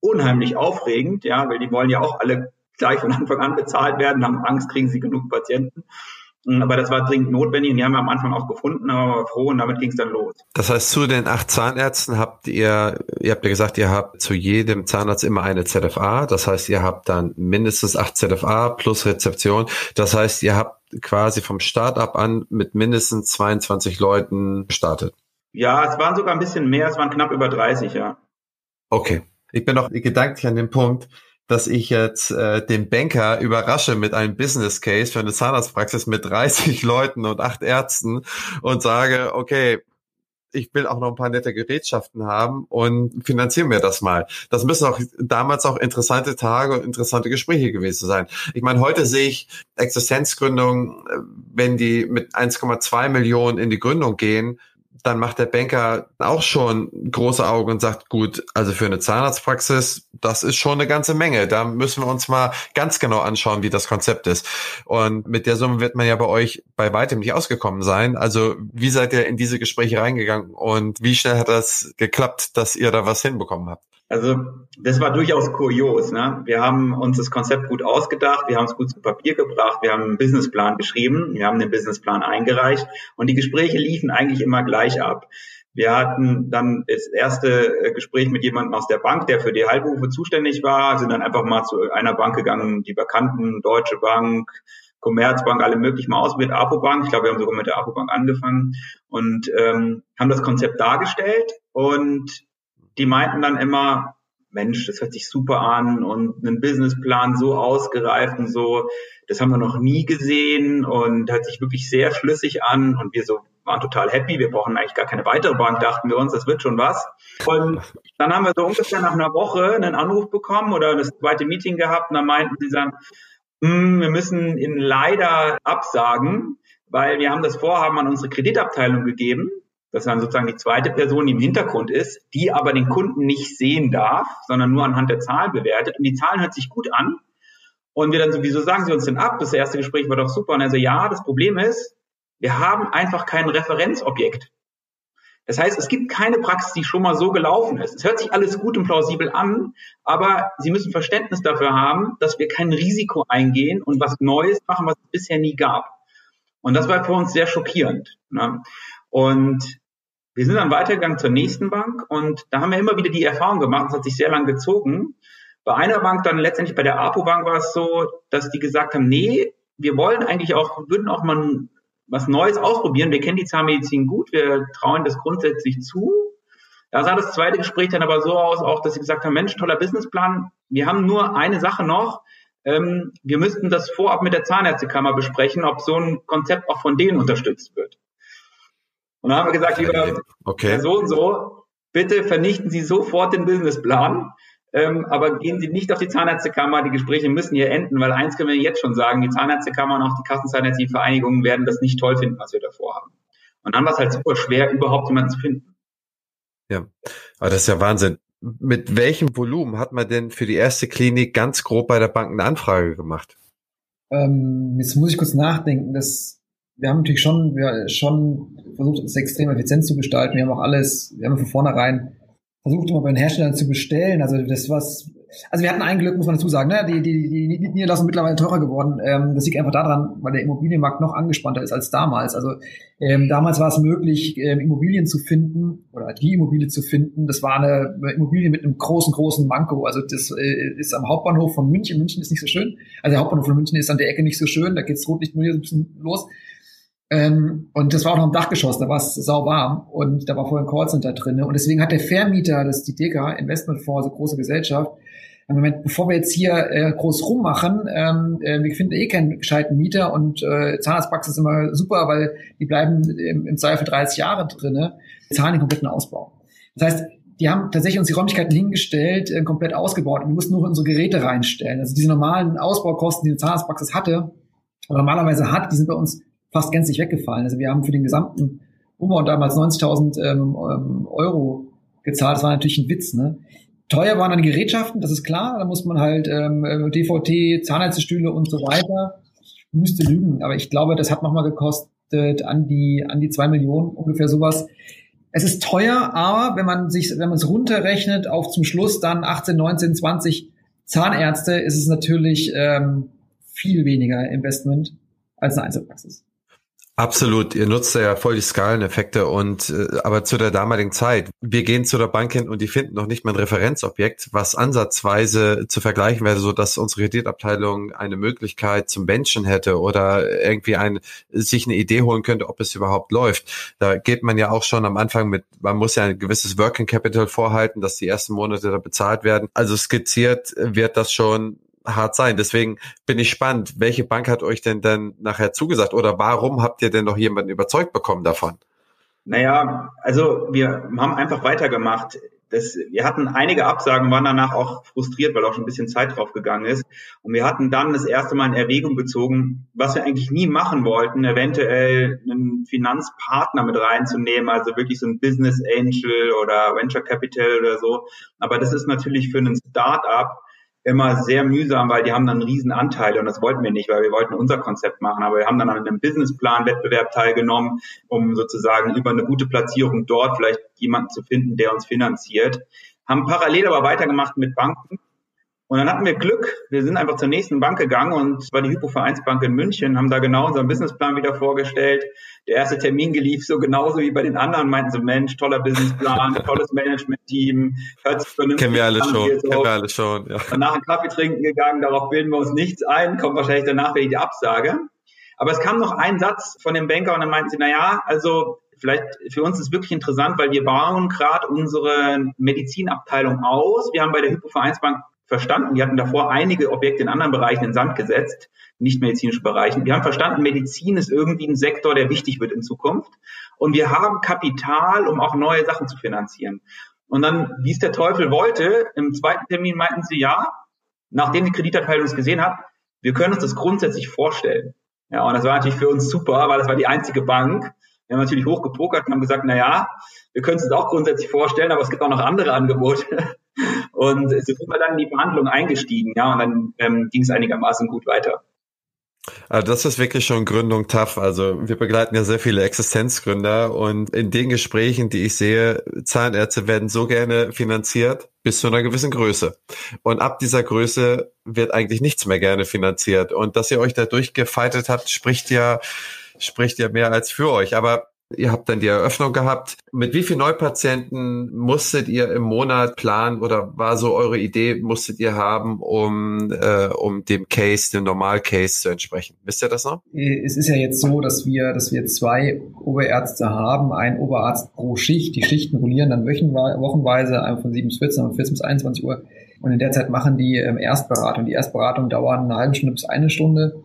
Speaker 1: unheimlich aufregend, ja, weil die wollen ja auch alle gleich von Anfang an bezahlt werden, haben Angst, kriegen sie genug Patienten. Aber das war dringend notwendig und die haben wir am Anfang auch gefunden, aber froh und damit ging es dann los.
Speaker 2: Das heißt, zu den acht Zahnärzten habt ihr, ihr habt ja gesagt, ihr habt zu jedem Zahnarzt immer eine ZFA. Das heißt, ihr habt dann mindestens acht ZFA plus Rezeption. Das heißt, ihr habt quasi vom Start-up an mit mindestens 22 Leuten gestartet.
Speaker 1: Ja, es waren sogar ein bisschen mehr, es waren knapp über 30, ja.
Speaker 2: Okay. Ich bin noch gedanklich an dem Punkt, dass ich jetzt äh, den Banker überrasche mit einem Business Case für eine Zahnarztpraxis mit 30 Leuten und acht Ärzten und sage, okay, ich will auch noch ein paar nette Gerätschaften haben und finanziere mir das mal. Das müssen auch damals auch interessante Tage und interessante Gespräche gewesen sein. Ich meine, heute sehe ich Existenzgründungen, äh, wenn die mit 1,2 Millionen in die Gründung gehen, dann macht der Banker auch schon große Augen und sagt, gut, also für eine Zahnarztpraxis, das ist schon eine ganze Menge. Da müssen wir uns mal ganz genau anschauen, wie das Konzept ist. Und mit der Summe wird man ja bei euch bei weitem nicht ausgekommen sein. Also wie seid ihr in diese Gespräche reingegangen und wie schnell hat das geklappt, dass ihr da was hinbekommen habt?
Speaker 1: Also das war durchaus kurios. Ne? Wir haben uns das Konzept gut ausgedacht, wir haben es gut zu Papier gebracht, wir haben einen Businessplan geschrieben, wir haben den Businessplan eingereicht und die Gespräche liefen eigentlich immer gleich ab. Wir hatten dann das erste äh, Gespräch mit jemandem aus der Bank, der für die Heilberufe zuständig war, sind dann einfach mal zu einer Bank gegangen, die bekannten Deutsche Bank, Commerzbank, alle möglich mal ausprobiert, Apobank. Ich glaube, wir haben sogar mit der Apobank angefangen und ähm, haben das Konzept dargestellt und die meinten dann immer, Mensch, das hört sich super an und einen Businessplan so ausgereift und so, das haben wir noch nie gesehen und hört sich wirklich sehr schlüssig an und wir so waren total happy, wir brauchen eigentlich gar keine weitere Bank, dachten wir uns, das wird schon was. Und dann haben wir so ungefähr nach einer Woche einen Anruf bekommen oder das zweite Meeting gehabt und dann meinten sie dann, hm, wir müssen Ihnen leider absagen, weil wir haben das Vorhaben an unsere Kreditabteilung gegeben das ist dann sozusagen die zweite Person, die im Hintergrund ist, die aber den Kunden nicht sehen darf, sondern nur anhand der Zahlen bewertet. Und die Zahlen hört sich gut an. Und wir dann so, wieso sagen Sie uns denn ab? Das erste Gespräch war doch super. Und er so, ja, das Problem ist, wir haben einfach kein Referenzobjekt. Das heißt, es gibt keine Praxis, die schon mal so gelaufen ist. Es hört sich alles gut und plausibel an, aber Sie müssen Verständnis dafür haben, dass wir kein Risiko eingehen und was Neues machen, was es bisher nie gab. Und das war für uns sehr schockierend. Ne? Und wir sind dann weitergegangen zur nächsten Bank und da haben wir immer wieder die Erfahrung gemacht, es hat sich sehr lang gezogen. Bei einer Bank dann letztendlich bei der APO Bank war es so, dass die gesagt haben, nee, wir wollen eigentlich auch, würden auch mal was Neues ausprobieren. Wir kennen die Zahnmedizin gut, wir trauen das grundsätzlich zu. Da sah das zweite Gespräch dann aber so aus, auch, dass sie gesagt haben, Mensch, toller Businessplan. Wir haben nur eine Sache noch. Ähm, wir müssten das vorab mit der Zahnärztekammer besprechen, ob so ein Konzept auch von denen unterstützt wird. Und dann haben wir gesagt, lieber okay. so und so, bitte vernichten Sie sofort den Businessplan. Ähm, aber gehen Sie nicht auf die Zahnärztekammer, die Gespräche müssen hier enden, weil eins können wir jetzt schon sagen, die Zahnärztekammer und auch die Kassenzahnärztlichen Vereinigungen werden das nicht toll finden, was wir davor haben. Und dann war es halt super schwer, überhaupt jemanden zu finden.
Speaker 2: Ja, aber das ist ja Wahnsinn. Mit welchem Volumen hat man denn für die erste Klinik ganz grob bei der Bank eine Anfrage gemacht?
Speaker 3: Ähm, jetzt muss ich kurz nachdenken. Das wir haben natürlich schon, wir schon versucht, es extrem effizient zu gestalten. Wir haben auch alles, wir haben von vornherein versucht, immer bei den Herstellern zu bestellen. Also das was, also wir hatten ein Glück, muss man dazu sagen, ne? die, die, die, die Niederlassung mittlerweile teurer geworden. Ähm, das liegt einfach daran, weil der Immobilienmarkt noch angespannter ist als damals. Also ähm, damals war es möglich, ähm, Immobilien zu finden oder die Immobilie zu finden. Das war eine Immobilie mit einem großen, großen Manko. Also das äh, ist am Hauptbahnhof von München. München ist nicht so schön. Also der Hauptbahnhof von München ist an der Ecke nicht so schön. Da geht's Rotlicht nur hier so ein bisschen los. Ähm, und das war auch noch im Dachgeschoss, da war es sauwarm und da war vorher ein Callcenter drin. Und deswegen hat der Vermieter, das ist die DECA, Investmentfonds, also große Gesellschaft, im Moment, bevor wir jetzt hier äh, groß rummachen, ähm, äh, wir finden eh keinen gescheiten Mieter und äh, Zahnarztpraxis ist immer super, weil die bleiben im, im Zweifel 30 Jahre drinne, wir zahlen den kompletten Ausbau. Das heißt, die haben tatsächlich uns die Räumlichkeiten hingestellt, äh, komplett ausgebaut. Wir mussten nur unsere Geräte reinstellen. Also diese normalen Ausbaukosten, die eine Zahnarztpraxis hatte, normalerweise hat, die sind bei uns fast gänzlich weggefallen. Also wir haben für den gesamten Umbau damals 90.000 ähm, ähm, Euro gezahlt. Das war natürlich ein Witz. Ne? Teuer waren dann Gerätschaften, das ist klar. Da muss man halt ähm, DVT, Zahnärztestühle und so weiter. Ich müsste lügen, aber ich glaube, das hat nochmal gekostet an die an die zwei Millionen ungefähr sowas. Es ist teuer, aber wenn man sich, wenn man es runterrechnet auf zum Schluss dann 18, 19, 20 Zahnärzte, ist es natürlich ähm, viel weniger Investment als eine Einzelpraxis.
Speaker 2: Absolut, ihr nutzt ja voll die Skaleneffekte und äh, aber zu der damaligen Zeit, wir gehen zu der Bank hin und die finden noch nicht mal ein Referenzobjekt, was ansatzweise zu vergleichen wäre, so dass unsere Kreditabteilung eine Möglichkeit zum Benchen hätte oder irgendwie ein, sich eine Idee holen könnte, ob es überhaupt läuft. Da geht man ja auch schon am Anfang mit, man muss ja ein gewisses Working Capital vorhalten, dass die ersten Monate da bezahlt werden. Also skizziert wird das schon hart sein. Deswegen bin ich spannend. Welche Bank hat euch denn dann nachher zugesagt oder warum habt ihr denn noch jemanden überzeugt bekommen davon?
Speaker 1: Naja, also wir haben einfach weitergemacht. Das, wir hatten einige Absagen, waren danach auch frustriert, weil auch schon ein bisschen Zeit drauf gegangen ist. Und wir hatten dann das erste Mal in Erwägung gezogen, was wir eigentlich nie machen wollten, eventuell einen Finanzpartner mit reinzunehmen, also wirklich so ein Business Angel oder Venture Capital oder so. Aber das ist natürlich für einen Start-up immer sehr mühsam, weil die haben dann riesen Anteil und das wollten wir nicht, weil wir wollten unser Konzept machen. Aber wir haben dann an einem Businessplan-Wettbewerb teilgenommen, um sozusagen über eine gute Platzierung dort vielleicht jemanden zu finden, der uns finanziert. Haben parallel aber weitergemacht mit Banken und dann hatten wir Glück. Wir sind einfach zur nächsten Bank gegangen und es war die Hypovereinsbank in München, haben da genau unseren Businessplan wieder vorgestellt. Der erste Termin gelief so genauso wie bei den anderen, meinten so, Mensch, toller Businessplan, tolles Management-Team,
Speaker 2: hört sich vernünftig Kennen wir alle schon, kennen wir alle schon,
Speaker 1: ja. Danach einen Kaffee trinken gegangen, darauf bilden wir uns nichts ein, kommt wahrscheinlich danach wieder die Absage. Aber es kam noch ein Satz von dem Banker und dann meinten sie, na ja, also vielleicht für uns ist wirklich interessant, weil wir bauen gerade unsere Medizinabteilung aus. Wir haben bei der Hypovereinsbank verstanden, die hatten davor einige Objekte in anderen Bereichen in Sand gesetzt, nicht medizinischen Bereichen. Wir haben verstanden, Medizin ist irgendwie ein Sektor, der wichtig wird in Zukunft. Und wir haben Kapital, um auch neue Sachen zu finanzieren. Und dann, wie es der Teufel wollte, im zweiten Termin meinten sie ja, nachdem die Kreditabteilung es gesehen hat, wir können uns das grundsätzlich vorstellen. Ja, und das war natürlich für uns super, weil das war die einzige Bank. Wir haben natürlich hochgepokert und haben gesagt, na ja, wir können es uns auch grundsätzlich vorstellen, aber es gibt auch noch andere Angebote. Und so sind wir dann in die Verhandlungen eingestiegen, ja, und dann ähm, ging es einigermaßen gut weiter.
Speaker 2: Also das ist wirklich schon Gründung tough. Also wir begleiten ja sehr viele Existenzgründer und in den Gesprächen, die ich sehe, Zahnärzte werden so gerne finanziert bis zu einer gewissen Größe. Und ab dieser Größe wird eigentlich nichts mehr gerne finanziert. Und dass ihr euch da durchgefeitet habt, spricht ja, spricht ja mehr als für euch. Aber Ihr habt dann die Eröffnung gehabt. Mit wie vielen Neupatienten musstet ihr im Monat planen oder war so eure Idee, musstet ihr haben, um, äh, um dem Case, dem Normal-Case zu entsprechen? Wisst ihr das noch?
Speaker 3: Es ist ja jetzt so, dass wir, dass wir zwei Oberärzte haben, ein Oberarzt pro Schicht. Die Schichten rollieren dann wochenweise, von 7 bis 14 und 14 bis 21 Uhr. Und in der Zeit machen die ähm, Erstberatung. Die Erstberatung dauert eine halbe Stunde bis eine Stunde.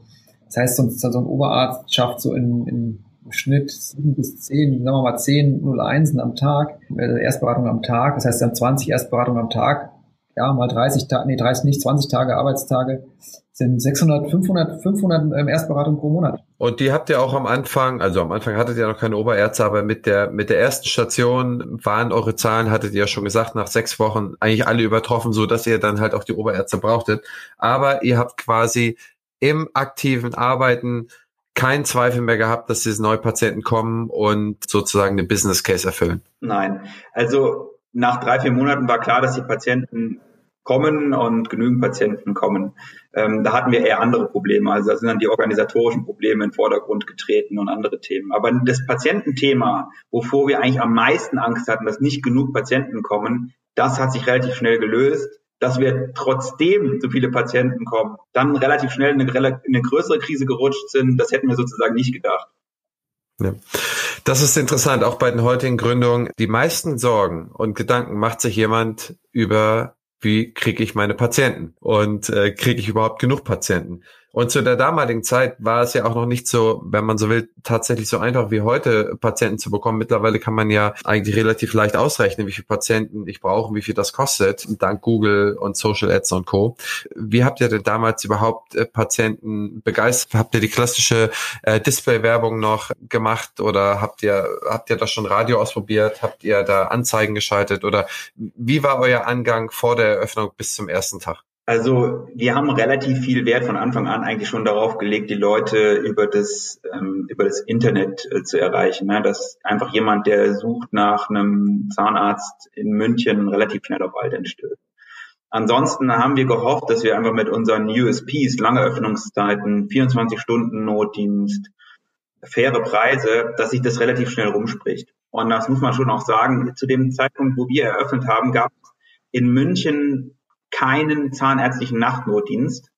Speaker 3: Das heißt, so ein Oberarzt schafft so in, in im Schnitt sieben bis zehn, sagen wir mal zehn 01 am Tag, äh, Erstberatung am Tag, das heißt dann 20 Erstberatungen am Tag, ja, mal 30 Tage, nee, 30 nicht, 20 Tage Arbeitstage, sind 600, 500, 500 ähm, Erstberatungen pro Monat.
Speaker 2: Und die habt ihr auch am Anfang, also am Anfang hattet ihr noch keine Oberärzte, aber mit der, mit der ersten Station waren eure Zahlen, hattet ihr ja schon gesagt, nach sechs Wochen eigentlich alle übertroffen, so dass ihr dann halt auch die Oberärzte brauchtet. Aber ihr habt quasi im aktiven Arbeiten keinen Zweifel mehr gehabt, dass diese Neupatienten kommen und sozusagen den Business Case erfüllen?
Speaker 1: Nein. Also nach drei, vier Monaten war klar, dass die Patienten kommen und genügend Patienten kommen. Ähm, da hatten wir eher andere Probleme. Also da sind dann die organisatorischen Probleme in den Vordergrund getreten und andere Themen. Aber das Patiententhema, wovor wir eigentlich am meisten Angst hatten, dass nicht genug Patienten kommen, das hat sich relativ schnell gelöst dass wir trotzdem so viele Patienten kommen, dann relativ schnell in eine, in eine größere Krise gerutscht sind, das hätten wir sozusagen nicht gedacht.
Speaker 2: Ja. Das ist interessant, auch bei den heutigen Gründungen. Die meisten Sorgen und Gedanken macht sich jemand über, wie kriege ich meine Patienten und äh, kriege ich überhaupt genug Patienten. Und zu der damaligen Zeit war es ja auch noch nicht so, wenn man so will, tatsächlich so einfach wie heute Patienten zu bekommen. Mittlerweile kann man ja eigentlich relativ leicht ausrechnen, wie viele Patienten ich brauche, wie viel das kostet, dank Google und Social Ads und Co. Wie habt ihr denn damals überhaupt äh, Patienten begeistert? Habt ihr die klassische äh, Display-Werbung noch gemacht oder habt ihr, habt ihr das schon Radio ausprobiert? Habt ihr da Anzeigen geschaltet oder wie war euer Angang vor der Eröffnung bis zum ersten Tag?
Speaker 1: Also wir haben relativ viel Wert von Anfang an eigentlich schon darauf gelegt, die Leute über das ähm, über das Internet äh, zu erreichen. Ne? Dass einfach jemand, der sucht nach einem Zahnarzt in München, relativ schnell auf Alt stößt. Ansonsten haben wir gehofft, dass wir einfach mit unseren USPs, lange Öffnungszeiten, 24 Stunden Notdienst, faire Preise, dass sich das relativ schnell rumspricht. Und das muss man schon auch sagen. Zu dem Zeitpunkt, wo wir eröffnet haben, gab es in München keinen zahnärztlichen Nachtnotdienst.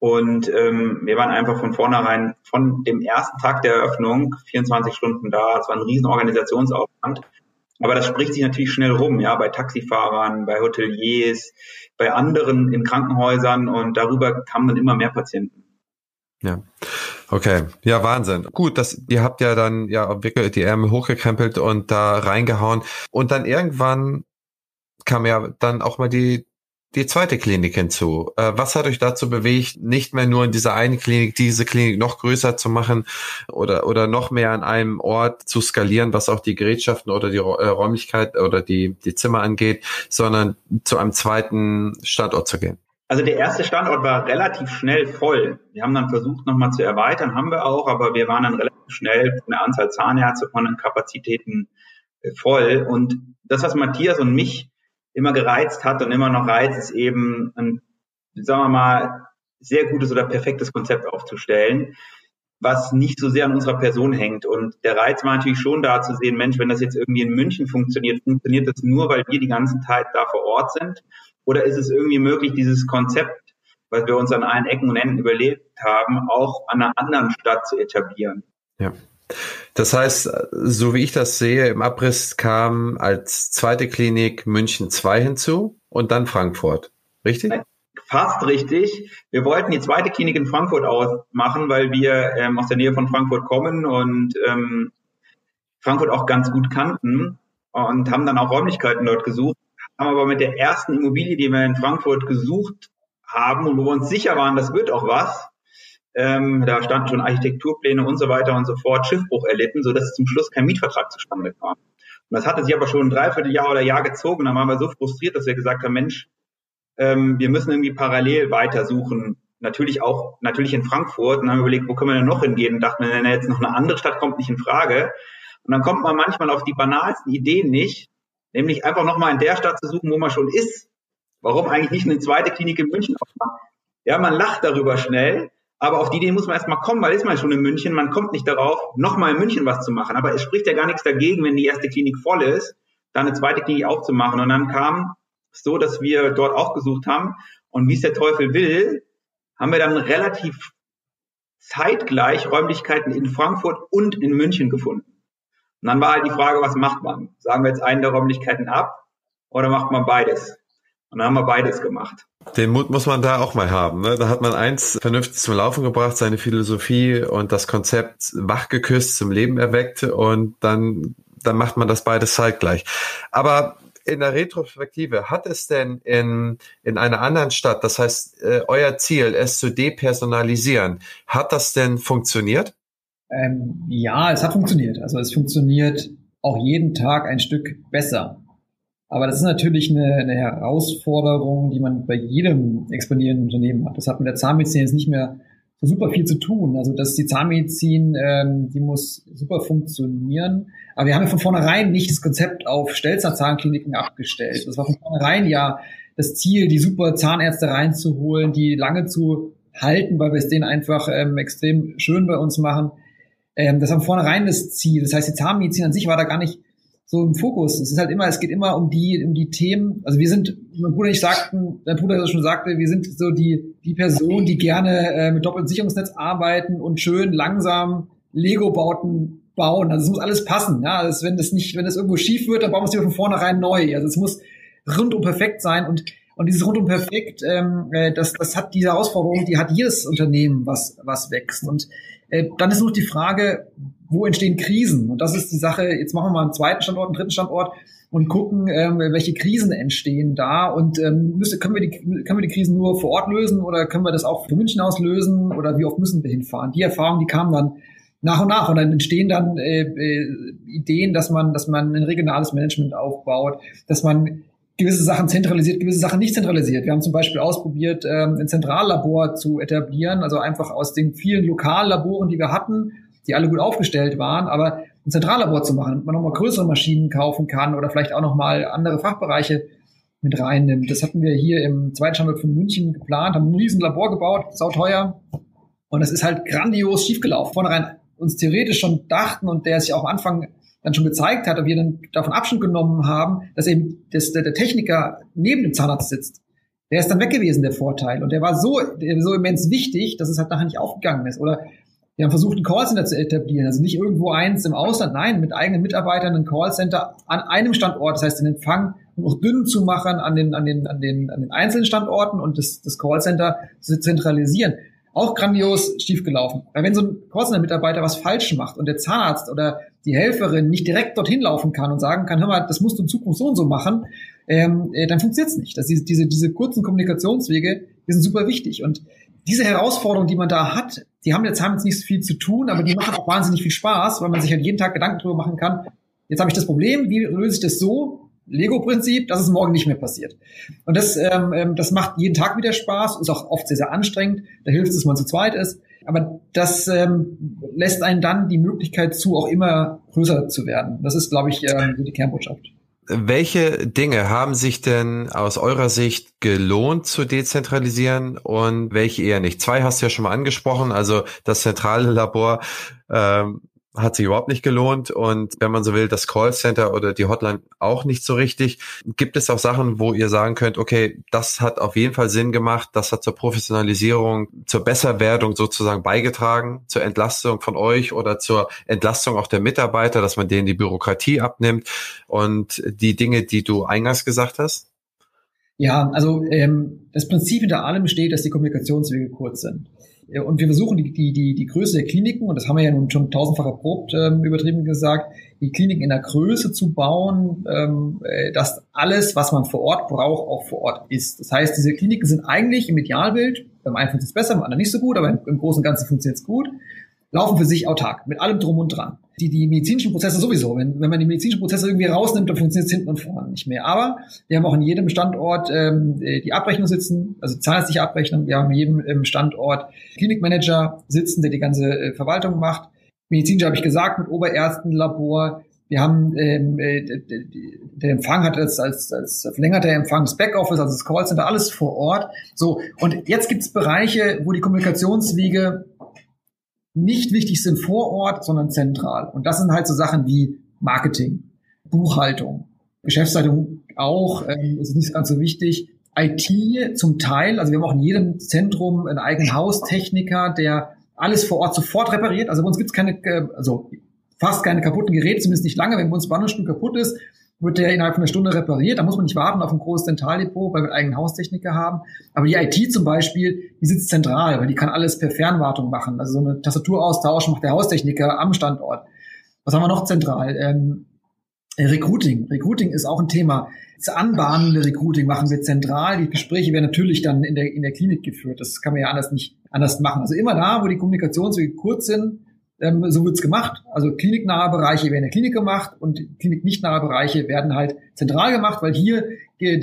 Speaker 1: Und ähm, wir waren einfach von vornherein, von dem ersten Tag der Eröffnung, 24 Stunden da. Es war ein riesen Organisationsaufwand. Aber das spricht sich natürlich schnell rum, ja, bei Taxifahrern, bei Hoteliers, bei anderen in Krankenhäusern und darüber kamen dann immer mehr Patienten.
Speaker 2: Ja. Okay. Ja, Wahnsinn. Gut, das, ihr habt ja dann ja wirklich die Ärmel hochgekrempelt und da reingehauen. Und dann irgendwann kam ja dann auch mal die, die zweite Klinik hinzu. Äh, was hat euch dazu bewegt, nicht mehr nur in dieser einen Klinik, diese Klinik noch größer zu machen oder, oder noch mehr an einem Ort zu skalieren, was auch die Gerätschaften oder die äh, Räumlichkeit oder die, die Zimmer angeht, sondern zu einem zweiten Standort zu gehen?
Speaker 1: Also der erste Standort war relativ schnell voll. Wir haben dann versucht, nochmal zu erweitern, haben wir auch, aber wir waren dann relativ schnell von der Anzahl Zahnärzte, von den Kapazitäten äh, voll. Und das, was Matthias und mich immer gereizt hat und immer noch reizt, ist eben ein, sagen wir mal, sehr gutes oder perfektes Konzept aufzustellen, was nicht so sehr an unserer Person hängt. Und der Reiz war natürlich schon da zu sehen, Mensch, wenn das jetzt irgendwie in München funktioniert, funktioniert das nur, weil wir die ganze Zeit da vor Ort sind? Oder ist es irgendwie möglich, dieses Konzept, was wir uns an allen Ecken und Enden überlebt haben, auch an einer anderen Stadt zu etablieren?
Speaker 2: Ja. Das heißt, so wie ich das sehe, im Abriss kam als zweite Klinik München 2 hinzu und dann Frankfurt. Richtig?
Speaker 1: Fast richtig. Wir wollten die zweite Klinik in Frankfurt ausmachen, weil wir ähm, aus der Nähe von Frankfurt kommen und ähm, Frankfurt auch ganz gut kannten und haben dann auch Räumlichkeiten dort gesucht, haben aber mit der ersten Immobilie, die wir in Frankfurt gesucht haben und wo wir uns sicher waren, das wird auch was, ähm, da standen schon Architekturpläne und so weiter und so fort, Schiffbruch erlitten, so dass zum Schluss kein Mietvertrag zustande kam. Und das hatte sich aber schon ein Dreivierteljahr oder Jahr gezogen. Dann waren wir so frustriert, dass wir gesagt haben, Mensch, ähm, wir müssen irgendwie parallel weitersuchen. Natürlich auch, natürlich in Frankfurt. Und dann haben wir überlegt, wo können wir denn noch hingehen? Und dachten, wenn jetzt noch eine andere Stadt kommt nicht in Frage. Und dann kommt man manchmal auf die banalsten Ideen nicht, nämlich einfach nochmal in der Stadt zu suchen, wo man schon ist. Warum eigentlich nicht eine zweite Klinik in München aufmachen? Ja, man lacht darüber schnell, aber auf die Idee muss man erstmal kommen, weil ist man schon in München, man kommt nicht darauf, nochmal in München was zu machen. Aber es spricht ja gar nichts dagegen, wenn die erste Klinik voll ist, dann eine zweite Klinik aufzumachen. Und dann kam es so, dass wir dort auch gesucht haben. Und wie es der Teufel will, haben wir dann relativ zeitgleich Räumlichkeiten in Frankfurt und in München gefunden. Und dann war halt die Frage, was macht man? Sagen wir jetzt einen der Räumlichkeiten ab oder macht man beides? Und dann haben wir beides gemacht.
Speaker 2: Den Mut muss man da auch mal haben. Ne? Da hat man eins vernünftig zum Laufen gebracht, seine Philosophie und das Konzept wachgeküsst, zum Leben erweckt und dann, dann macht man das beides zeitgleich. Aber in der Retrospektive, hat es denn in, in einer anderen Stadt, das heißt, äh, euer Ziel, es zu depersonalisieren, hat das denn funktioniert?
Speaker 3: Ähm, ja, es hat funktioniert. Also es funktioniert auch jeden Tag ein Stück besser. Aber das ist natürlich eine, eine Herausforderung, die man bei jedem expandierenden Unternehmen hat. Das hat mit der Zahnmedizin jetzt nicht mehr so super viel zu tun. Also dass die Zahnmedizin, ähm, die muss super funktionieren. Aber wir haben ja von vornherein nicht das Konzept auf Stelzer-Zahnkliniken abgestellt. Das war von vornherein ja das Ziel, die super Zahnärzte reinzuholen, die lange zu halten, weil wir es denen einfach ähm, extrem schön bei uns machen. Ähm, das war von vornherein das Ziel. Das heißt, die Zahnmedizin an sich war da gar nicht so im Fokus. Es ist halt immer, es geht immer um die, um die Themen. Also wir sind, mein Bruder ich sagten, mein Bruder schon sagte, wir sind so die, die Person, die gerne äh, mit doppeltem Sicherungsnetz arbeiten und schön langsam Lego-Bauten bauen. Also es muss alles passen. Ja, also wenn das nicht, wenn das irgendwo schief wird, dann bauen wir es wieder von vornherein neu. Also es muss rundum perfekt sein und und dieses rundum perfekt, ähm, äh, das, das hat diese Herausforderung, die hat jedes Unternehmen, was, was wächst. Und äh, dann ist noch die Frage, wo entstehen Krisen? Und das ist die Sache, jetzt machen wir mal einen zweiten Standort, einen dritten Standort und gucken, ähm, welche Krisen entstehen da und ähm, müssen, können, wir die, können wir die Krisen nur vor Ort lösen oder können wir das auch von München aus lösen oder wie oft müssen wir hinfahren? Die Erfahrungen, die kamen dann nach und nach und dann entstehen dann äh, äh, Ideen, dass man, dass man ein regionales Management aufbaut, dass man gewisse Sachen zentralisiert, gewisse Sachen nicht zentralisiert. Wir haben zum Beispiel ausprobiert, ähm, ein Zentrallabor zu etablieren, also einfach aus den vielen Lokallaboren, die wir hatten, die alle gut aufgestellt waren, aber ein Zentrallabor zu machen, damit man nochmal größere Maschinen kaufen kann oder vielleicht auch nochmal andere Fachbereiche mit reinnimmt. Das hatten wir hier im zweiten Standort von München geplant, haben ein riesen Labor gebaut, sauteuer. Und es ist halt grandios schiefgelaufen. Vornherein uns theoretisch schon dachten und der sich auch am Anfang dann schon gezeigt hat, und wir dann davon Abstand genommen haben, dass eben dass der, der Techniker neben dem Zahnarzt sitzt. Der ist dann weg gewesen, der Vorteil. Und der war so, der so immens wichtig, dass es halt nachher nicht aufgegangen ist. Oder wir haben versucht, ein Callcenter zu etablieren. Also nicht irgendwo eins im Ausland, nein, mit eigenen Mitarbeitern ein Callcenter an einem Standort. Das heißt, den Empfang noch dünn zu machen an den, an den, an den, an den einzelnen Standorten und das, das Callcenter zu zentralisieren auch grandios schiefgelaufen. Weil wenn so ein Callcenter-Mitarbeiter was falsch macht und der Zahnarzt oder die Helferin nicht direkt dorthin laufen kann und sagen kann, hör mal, das musst du in Zukunft so und so machen, ähm, äh, dann funktioniert es nicht. Das, diese, diese, diese kurzen Kommunikationswege, die sind super wichtig. Und diese Herausforderung, die man da hat, die haben jetzt haben jetzt nicht so viel zu tun, aber die machen auch wahnsinnig viel Spaß, weil man sich halt jeden Tag Gedanken drüber machen kann. Jetzt habe ich das Problem, wie löse ich das so, Lego-Prinzip, dass es morgen nicht mehr passiert. Und das, ähm, ähm, das macht jeden Tag wieder Spaß, ist auch oft sehr, sehr anstrengend. Da hilft es, dass man zu zweit ist. Aber das ähm, lässt einen dann die Möglichkeit zu, auch immer größer zu werden. Das ist, glaube ich, ähm, die Kernbotschaft.
Speaker 2: Welche Dinge haben sich denn aus eurer Sicht gelohnt zu dezentralisieren und welche eher nicht? Zwei hast du ja schon mal angesprochen, also das zentrale Labor ähm, hat sich überhaupt nicht gelohnt und wenn man so will, das Callcenter oder die Hotline auch nicht so richtig. Gibt es auch Sachen, wo ihr sagen könnt, okay, das hat auf jeden Fall Sinn gemacht, das hat zur Professionalisierung, zur Besserwerdung sozusagen beigetragen, zur Entlastung von euch oder zur Entlastung auch der Mitarbeiter, dass man denen die Bürokratie abnimmt und die Dinge, die du eingangs gesagt hast?
Speaker 3: Ja, also ähm, das Prinzip hinter allem besteht, dass die Kommunikationswege kurz sind. Und wir versuchen die, die, die, die Größe der Kliniken, und das haben wir ja nun schon tausendfach erprobt, ähm, übertrieben gesagt, die Kliniken in der Größe zu bauen, ähm, äh, dass alles, was man vor Ort braucht, auch vor Ort ist. Das heißt, diese Kliniken sind eigentlich im Idealbild, beim einen funktioniert es besser, beim anderen nicht so gut, aber im, im Großen und Ganzen funktioniert es gut, laufen für sich autark, mit allem drum und dran die, die medizinischen Prozesse sowieso. Wenn, wenn man die medizinischen Prozesse irgendwie rausnimmt, dann funktioniert es hinten und vorne nicht mehr. Aber wir haben auch in jedem Standort ähm, die Abrechnung sitzen, also zahnärztliche Abrechnung. Wir haben in jedem ähm, Standort Klinikmanager sitzen, der die ganze äh, Verwaltung macht. Medizinisch habe ich gesagt, mit Oberärzten, Labor. Wir haben ähm, äh, der Empfang hat als, als, als verlängerter Empfang das Backoffice, also das Callcenter, alles vor Ort. So, und jetzt gibt es Bereiche, wo die Kommunikationswege nicht wichtig sind vor Ort, sondern zentral. Und das sind halt so Sachen wie Marketing, Buchhaltung, Geschäftsleitung auch, ähm, ist nicht ganz so wichtig. IT zum Teil, also wir haben auch in jedem Zentrum einen eigenen Haustechniker, der alles vor Ort sofort repariert. Also bei uns gibt es keine, äh, also fast keine kaputten Geräte, zumindest nicht lange. Wenn bei uns Bahnhofsstück kaputt ist, wird der innerhalb von einer Stunde repariert. Da muss man nicht warten auf ein großes Zentraldepot, weil wir einen eigenen Haustechniker haben. Aber die IT zum Beispiel, die sitzt zentral, weil die kann alles per Fernwartung machen. Also so eine Tastaturaustausch macht der Haustechniker am Standort. Was haben wir noch zentral? Ähm, Recruiting. Recruiting ist auch ein Thema. Das anbahnende Recruiting machen wir zentral. Die Gespräche werden natürlich dann in der, in der Klinik geführt. Das kann man ja anders nicht anders machen. Also immer da, wo die Kommunikationswege kurz sind, ähm, so wird's gemacht. Also kliniknahe Bereiche werden in der Klinik gemacht und kliniknichtnahe Bereiche werden halt zentral gemacht, weil hier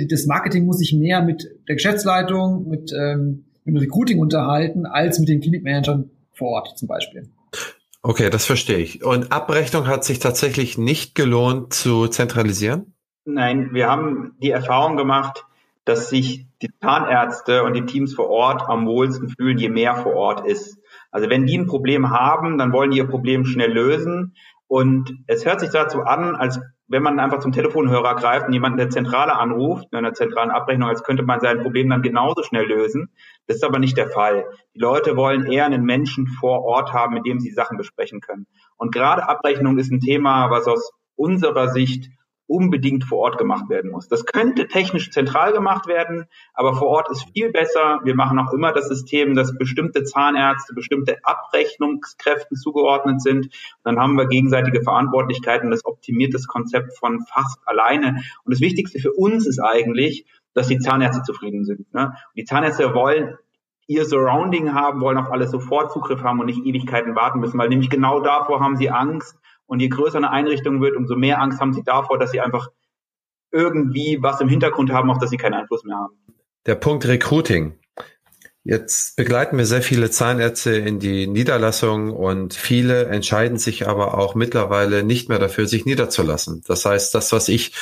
Speaker 3: das Marketing muss sich mehr mit der Geschäftsleitung, mit, ähm, mit dem Recruiting unterhalten, als mit den Klinikmanagern vor Ort zum Beispiel.
Speaker 2: Okay, das verstehe ich. Und Abrechnung hat sich tatsächlich nicht gelohnt zu zentralisieren?
Speaker 1: Nein, wir haben die Erfahrung gemacht, dass sich die Zahnärzte und die Teams vor Ort am wohlsten fühlen, je mehr vor Ort ist. Also wenn die ein Problem haben, dann wollen die ihr Problem schnell lösen. Und es hört sich dazu an, als wenn man einfach zum Telefonhörer greift und jemanden der Zentrale anruft, in einer zentralen Abrechnung, als könnte man sein Problem dann genauso schnell lösen. Das ist aber nicht der Fall. Die Leute wollen eher einen Menschen vor Ort haben, mit dem sie Sachen besprechen können. Und gerade Abrechnung ist ein Thema, was aus unserer Sicht unbedingt vor Ort gemacht werden muss. Das könnte technisch zentral gemacht werden, aber vor Ort ist viel besser. Wir machen auch immer das System, dass bestimmte Zahnärzte bestimmte Abrechnungskräften zugeordnet sind. dann haben wir gegenseitige Verantwortlichkeiten. Das optimiert das Konzept von fast alleine. Und das Wichtigste für uns ist eigentlich, dass die Zahnärzte zufrieden sind. Ne? die Zahnärzte wollen ihr Surrounding haben, wollen auf alles sofort Zugriff haben und nicht Ewigkeiten warten müssen, weil nämlich genau davor haben sie Angst, und je größer eine Einrichtung wird, umso mehr Angst haben sie davor, dass sie einfach irgendwie was im Hintergrund haben, auf das sie keinen Einfluss mehr haben.
Speaker 2: Der Punkt Recruiting. Jetzt begleiten wir sehr viele Zahnärzte in die Niederlassung und viele entscheiden sich aber auch mittlerweile nicht mehr dafür, sich niederzulassen. Das heißt, das, was ich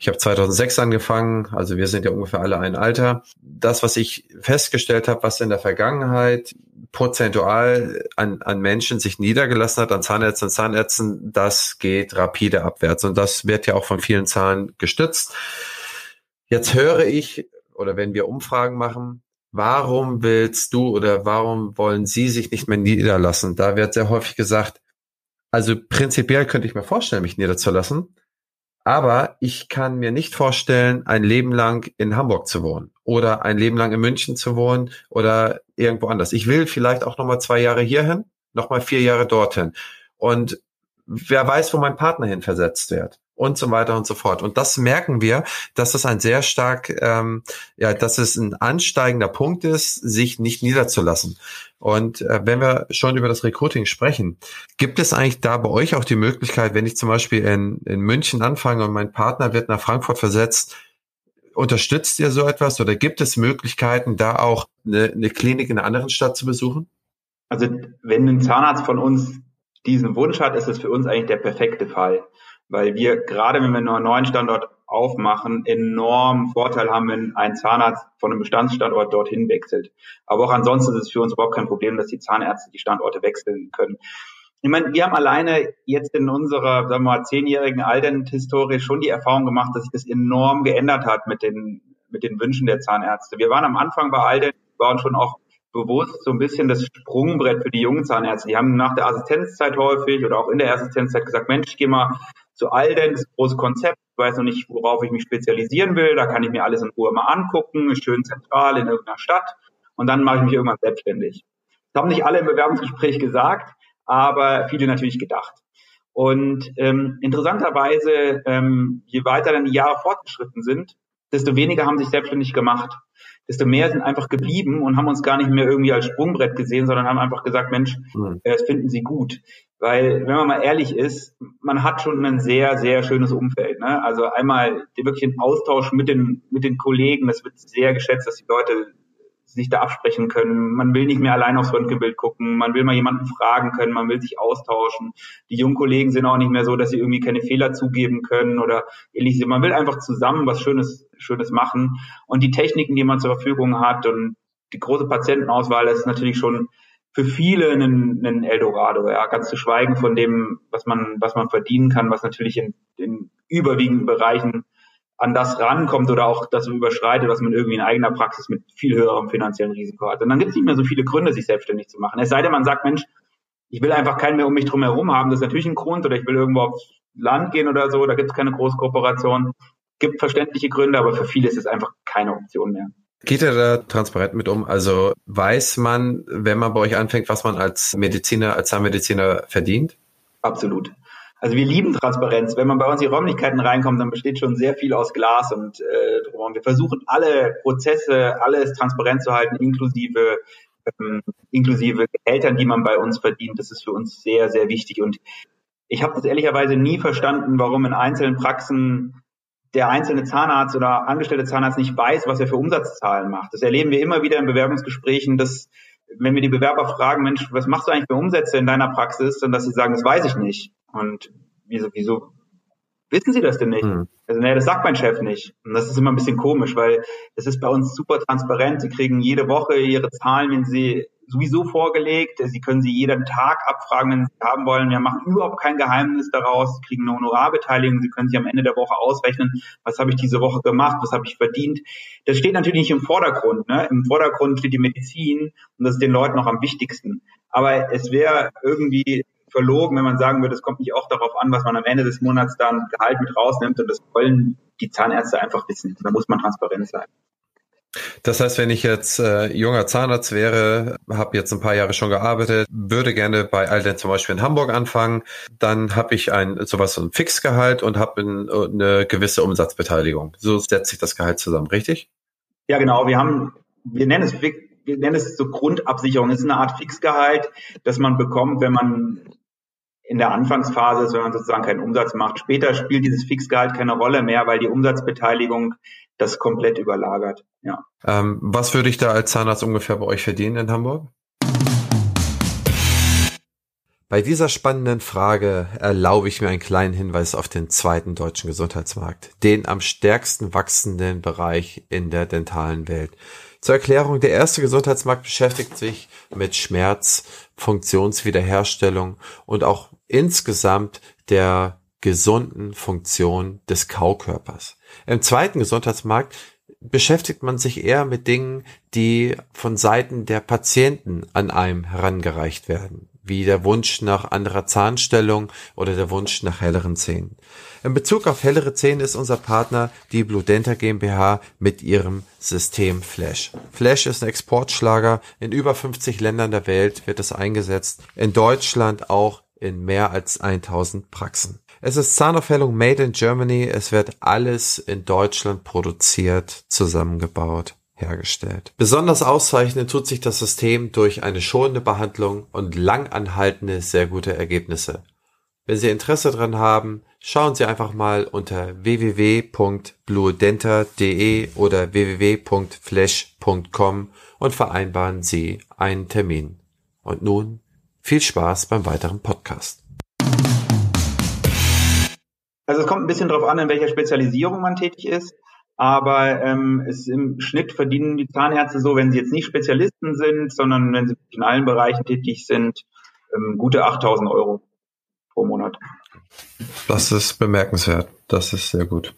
Speaker 2: ich habe 2006 angefangen, also wir sind ja ungefähr alle ein Alter. Das, was ich festgestellt habe, was in der Vergangenheit prozentual an, an Menschen sich niedergelassen hat, an Zahnärzten und Zahnärzten, das geht rapide abwärts. Und das wird ja auch von vielen Zahlen gestützt. Jetzt höre ich, oder wenn wir Umfragen machen, warum willst du oder warum wollen sie sich nicht mehr niederlassen? Da wird sehr häufig gesagt, also prinzipiell könnte ich mir vorstellen, mich niederzulassen. Aber ich kann mir nicht vorstellen, ein Leben lang in Hamburg zu wohnen oder ein Leben lang in München zu wohnen oder irgendwo anders. Ich will vielleicht auch nochmal zwei Jahre hierhin, nochmal vier Jahre dorthin. Und wer weiß, wo mein Partner hin versetzt wird und so weiter und so fort. Und das merken wir, dass es ein sehr stark, ähm, ja, dass es ein ansteigender Punkt ist, sich nicht niederzulassen. Und äh, wenn wir schon über das Recruiting sprechen, gibt es eigentlich da bei euch auch die Möglichkeit, wenn ich zum Beispiel in, in München anfange und mein Partner wird nach Frankfurt versetzt, unterstützt ihr so etwas oder gibt es Möglichkeiten, da auch eine, eine Klinik in einer anderen Stadt zu besuchen?
Speaker 1: Also wenn ein Zahnarzt von uns diesen Wunsch hat, ist es für uns eigentlich der perfekte Fall weil wir gerade, wenn wir nur einen neuen Standort aufmachen, enorm Vorteil haben, wenn ein Zahnarzt von einem Bestandsstandort dorthin wechselt. Aber auch ansonsten ist es für uns überhaupt kein Problem, dass die Zahnärzte die Standorte wechseln können. Ich meine, wir haben alleine jetzt in unserer, sagen wir mal, zehnjährigen Aldent-Historie schon die Erfahrung gemacht, dass sich das enorm geändert hat mit den, mit den Wünschen der Zahnärzte. Wir waren am Anfang bei Aldent, waren schon auch bewusst so ein bisschen das Sprungbrett für die jungen Zahnärzte. Die haben nach der Assistenzzeit häufig oder auch in der Assistenzzeit gesagt, Mensch, ich gehe mal zu all dem, das große Konzept, ich weiß noch nicht, worauf ich mich spezialisieren will, da kann ich mir alles in Ruhe mal angucken, schön zentral in irgendeiner Stadt und dann mache ich mich irgendwann selbstständig. Das haben nicht alle im Bewerbungsgespräch gesagt, aber viele natürlich gedacht. Und ähm, interessanterweise, ähm, je weiter dann die Jahre fortgeschritten sind, desto weniger haben sich selbstständig gemacht. Desto mehr sind einfach geblieben und haben uns gar nicht mehr irgendwie als Sprungbrett gesehen, sondern haben einfach gesagt, Mensch, hm. äh, das finden sie gut. Weil, wenn man mal ehrlich ist, man hat schon ein sehr, sehr schönes Umfeld. Ne? Also einmal wirklich den Austausch mit den, mit den Kollegen, das wird sehr geschätzt, dass die Leute sich da absprechen können. Man will nicht mehr allein aufs Röntgenbild gucken. Man will mal jemanden fragen können. Man will sich austauschen. Die jungen Kollegen sind auch nicht mehr so, dass sie irgendwie keine Fehler zugeben können oder ähnliches. Man will einfach zusammen was Schönes, Schönes machen. Und die Techniken, die man zur Verfügung hat und die große Patientenauswahl, ist natürlich schon für viele ein, ein Eldorado, ja, ganz zu schweigen von dem, was man, was man verdienen kann, was natürlich in, in überwiegenden Bereichen an das rankommt oder auch das überschreitet, was man irgendwie in eigener Praxis mit viel höherem finanziellen Risiko hat. Und dann gibt es nicht mehr so viele Gründe, sich selbstständig zu machen. Es sei denn, man sagt, Mensch, ich will einfach keinen mehr um mich drum herum haben, das ist natürlich ein Grund, oder ich will irgendwo aufs Land gehen oder so, da gibt es keine Großkooperation. Gibt verständliche Gründe, aber für viele ist es einfach keine Option mehr.
Speaker 2: Geht ihr da transparent mit um? Also weiß man, wenn man bei euch anfängt, was man als Mediziner, als Zahnmediziner verdient?
Speaker 1: Absolut. Also wir lieben Transparenz. Wenn man bei uns in die Räumlichkeiten reinkommt, dann besteht schon sehr viel aus Glas und äh, wir versuchen alle Prozesse, alles transparent zu halten, inklusive ähm, inklusive Gehältern, die man bei uns verdient. Das ist für uns sehr, sehr wichtig. Und ich habe das ehrlicherweise nie verstanden, warum in einzelnen Praxen der einzelne Zahnarzt oder angestellte Zahnarzt nicht weiß, was er für Umsatzzahlen macht. Das erleben wir immer wieder in Bewerbungsgesprächen, dass wenn wir die Bewerber fragen, Mensch, was machst du eigentlich für Umsätze in deiner Praxis, dann dass sie sagen, das weiß ich nicht. Und wieso, wieso wissen Sie das denn nicht? Hm. Also, naja, das sagt mein Chef nicht. Und das ist immer ein bisschen komisch, weil es ist bei uns super transparent. Sie kriegen jede Woche ihre Zahlen, wenn sie sowieso vorgelegt. Sie können sie jeden Tag abfragen, wenn Sie haben wollen. Wir machen überhaupt kein Geheimnis daraus. Sie kriegen eine Honorarbeteiligung. Sie können sich am Ende der Woche ausrechnen, was habe ich diese Woche gemacht, was habe ich verdient. Das steht natürlich nicht im Vordergrund. Ne? Im Vordergrund steht die Medizin und das ist den Leuten noch am wichtigsten. Aber es wäre irgendwie verlogen, wenn man sagen würde, es kommt nicht auch darauf an, was man am Ende des Monats dann Gehalt mit rausnimmt und das wollen die Zahnärzte einfach wissen. Da muss man transparent sein.
Speaker 2: Das heißt, wenn ich jetzt äh, junger Zahnarzt wäre, habe jetzt ein paar Jahre schon gearbeitet, würde gerne bei Alden zum Beispiel in Hamburg anfangen, dann habe ich ein sowas so ein Fixgehalt und habe ein, eine gewisse Umsatzbeteiligung. So setzt sich das Gehalt zusammen, richtig?
Speaker 1: Ja, genau. Wir haben, wir nennen es wir nennen es so Grundabsicherung. Es ist eine Art Fixgehalt, das man bekommt, wenn man in der Anfangsphase ist, wenn man sozusagen keinen Umsatz macht. Später spielt dieses Fixgehalt keine Rolle mehr, weil die Umsatzbeteiligung das komplett überlagert. Ja.
Speaker 2: Ähm, was würde ich da als Zahnarzt ungefähr bei euch verdienen in Hamburg? Bei dieser spannenden Frage erlaube ich mir einen kleinen Hinweis auf den zweiten deutschen Gesundheitsmarkt, den am stärksten wachsenden Bereich in der dentalen Welt. Zur Erklärung, der erste Gesundheitsmarkt beschäftigt sich mit Schmerz, Funktionswiederherstellung und auch insgesamt der gesunden Funktion des Kaukörpers. Im zweiten Gesundheitsmarkt beschäftigt man sich eher mit Dingen, die von Seiten der Patienten an einem herangereicht werden, wie der Wunsch nach anderer Zahnstellung oder der Wunsch nach helleren Zähnen. In Bezug auf hellere Zähne ist unser Partner die Bludenta GmbH mit ihrem System Flash. Flash ist ein Exportschlager. In über 50 Ländern der Welt wird es eingesetzt. In Deutschland auch in mehr als 1000 Praxen. Es ist Zahnaufhellung made in Germany. Es wird alles in Deutschland produziert, zusammengebaut, hergestellt. Besonders auszeichnen tut sich das System durch eine schonende Behandlung und langanhaltende, sehr gute Ergebnisse. Wenn Sie Interesse daran haben, schauen Sie einfach mal unter www.bluedenta.de oder www.flash.com und vereinbaren Sie einen Termin. Und nun viel Spaß beim weiteren Podcast.
Speaker 1: Also es kommt ein bisschen darauf an, in welcher Spezialisierung man tätig ist. Aber ähm, es im Schnitt verdienen die Zahnärzte so, wenn sie jetzt nicht Spezialisten sind, sondern wenn sie in allen Bereichen tätig sind, ähm, gute 8000 Euro pro Monat.
Speaker 2: Das ist bemerkenswert. Das ist sehr gut.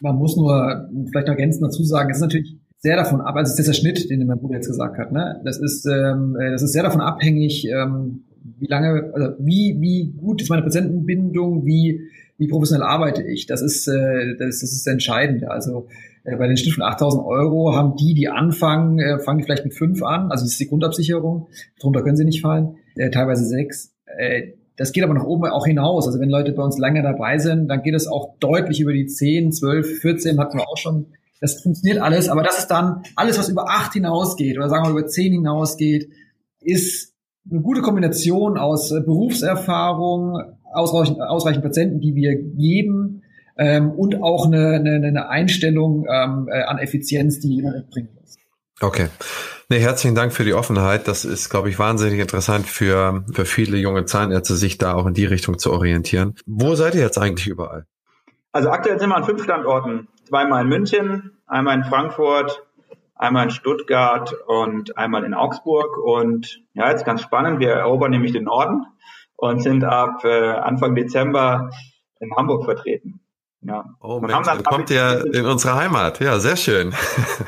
Speaker 3: Man muss nur vielleicht ergänzend dazu sagen, es ist natürlich sehr davon ab, also es ist der Schnitt, den mein Bruder jetzt gesagt hat. Ne? Das ist ähm, äh, das ist sehr davon abhängig, ähm, wie lange, also wie wie gut ist meine Patientenbindung, wie wie professionell arbeite ich. Das ist äh, das, das ist entscheidend. Also äh, bei den Schnitt von 8.000 Euro haben die, die anfangen, äh, fangen vielleicht mit fünf an. Also das ist die Grundabsicherung. Darunter können sie nicht fallen. Äh, teilweise sechs. Äh, das geht aber nach oben auch hinaus. Also wenn Leute bei uns länger dabei sind, dann geht es auch deutlich über die 10, 12, 14 hatten wir auch schon. Das funktioniert alles, aber das ist dann alles, was über 8 hinausgeht oder sagen wir über 10 hinausgeht, ist eine gute Kombination aus äh, Berufserfahrung, ausreichend, ausreichend Patienten, die wir geben ähm, und auch eine, eine, eine Einstellung ähm, äh, an Effizienz, die jemand bringen muss.
Speaker 2: Okay. Nee, herzlichen Dank für die Offenheit. Das ist, glaube ich, wahnsinnig interessant für, für viele junge Zahnärzte, sich da auch in die Richtung zu orientieren. Wo seid ihr jetzt eigentlich überall?
Speaker 1: Also aktuell sind wir an fünf Standorten. Zweimal in München, einmal in Frankfurt, einmal in Stuttgart und einmal in Augsburg. Und ja, jetzt ganz spannend, wir erobern nämlich den Norden und sind ab äh, Anfang Dezember in Hamburg vertreten.
Speaker 2: Ja. Oh Mensch, dann, kommt ihr in unsere Heimat. Ja, sehr schön.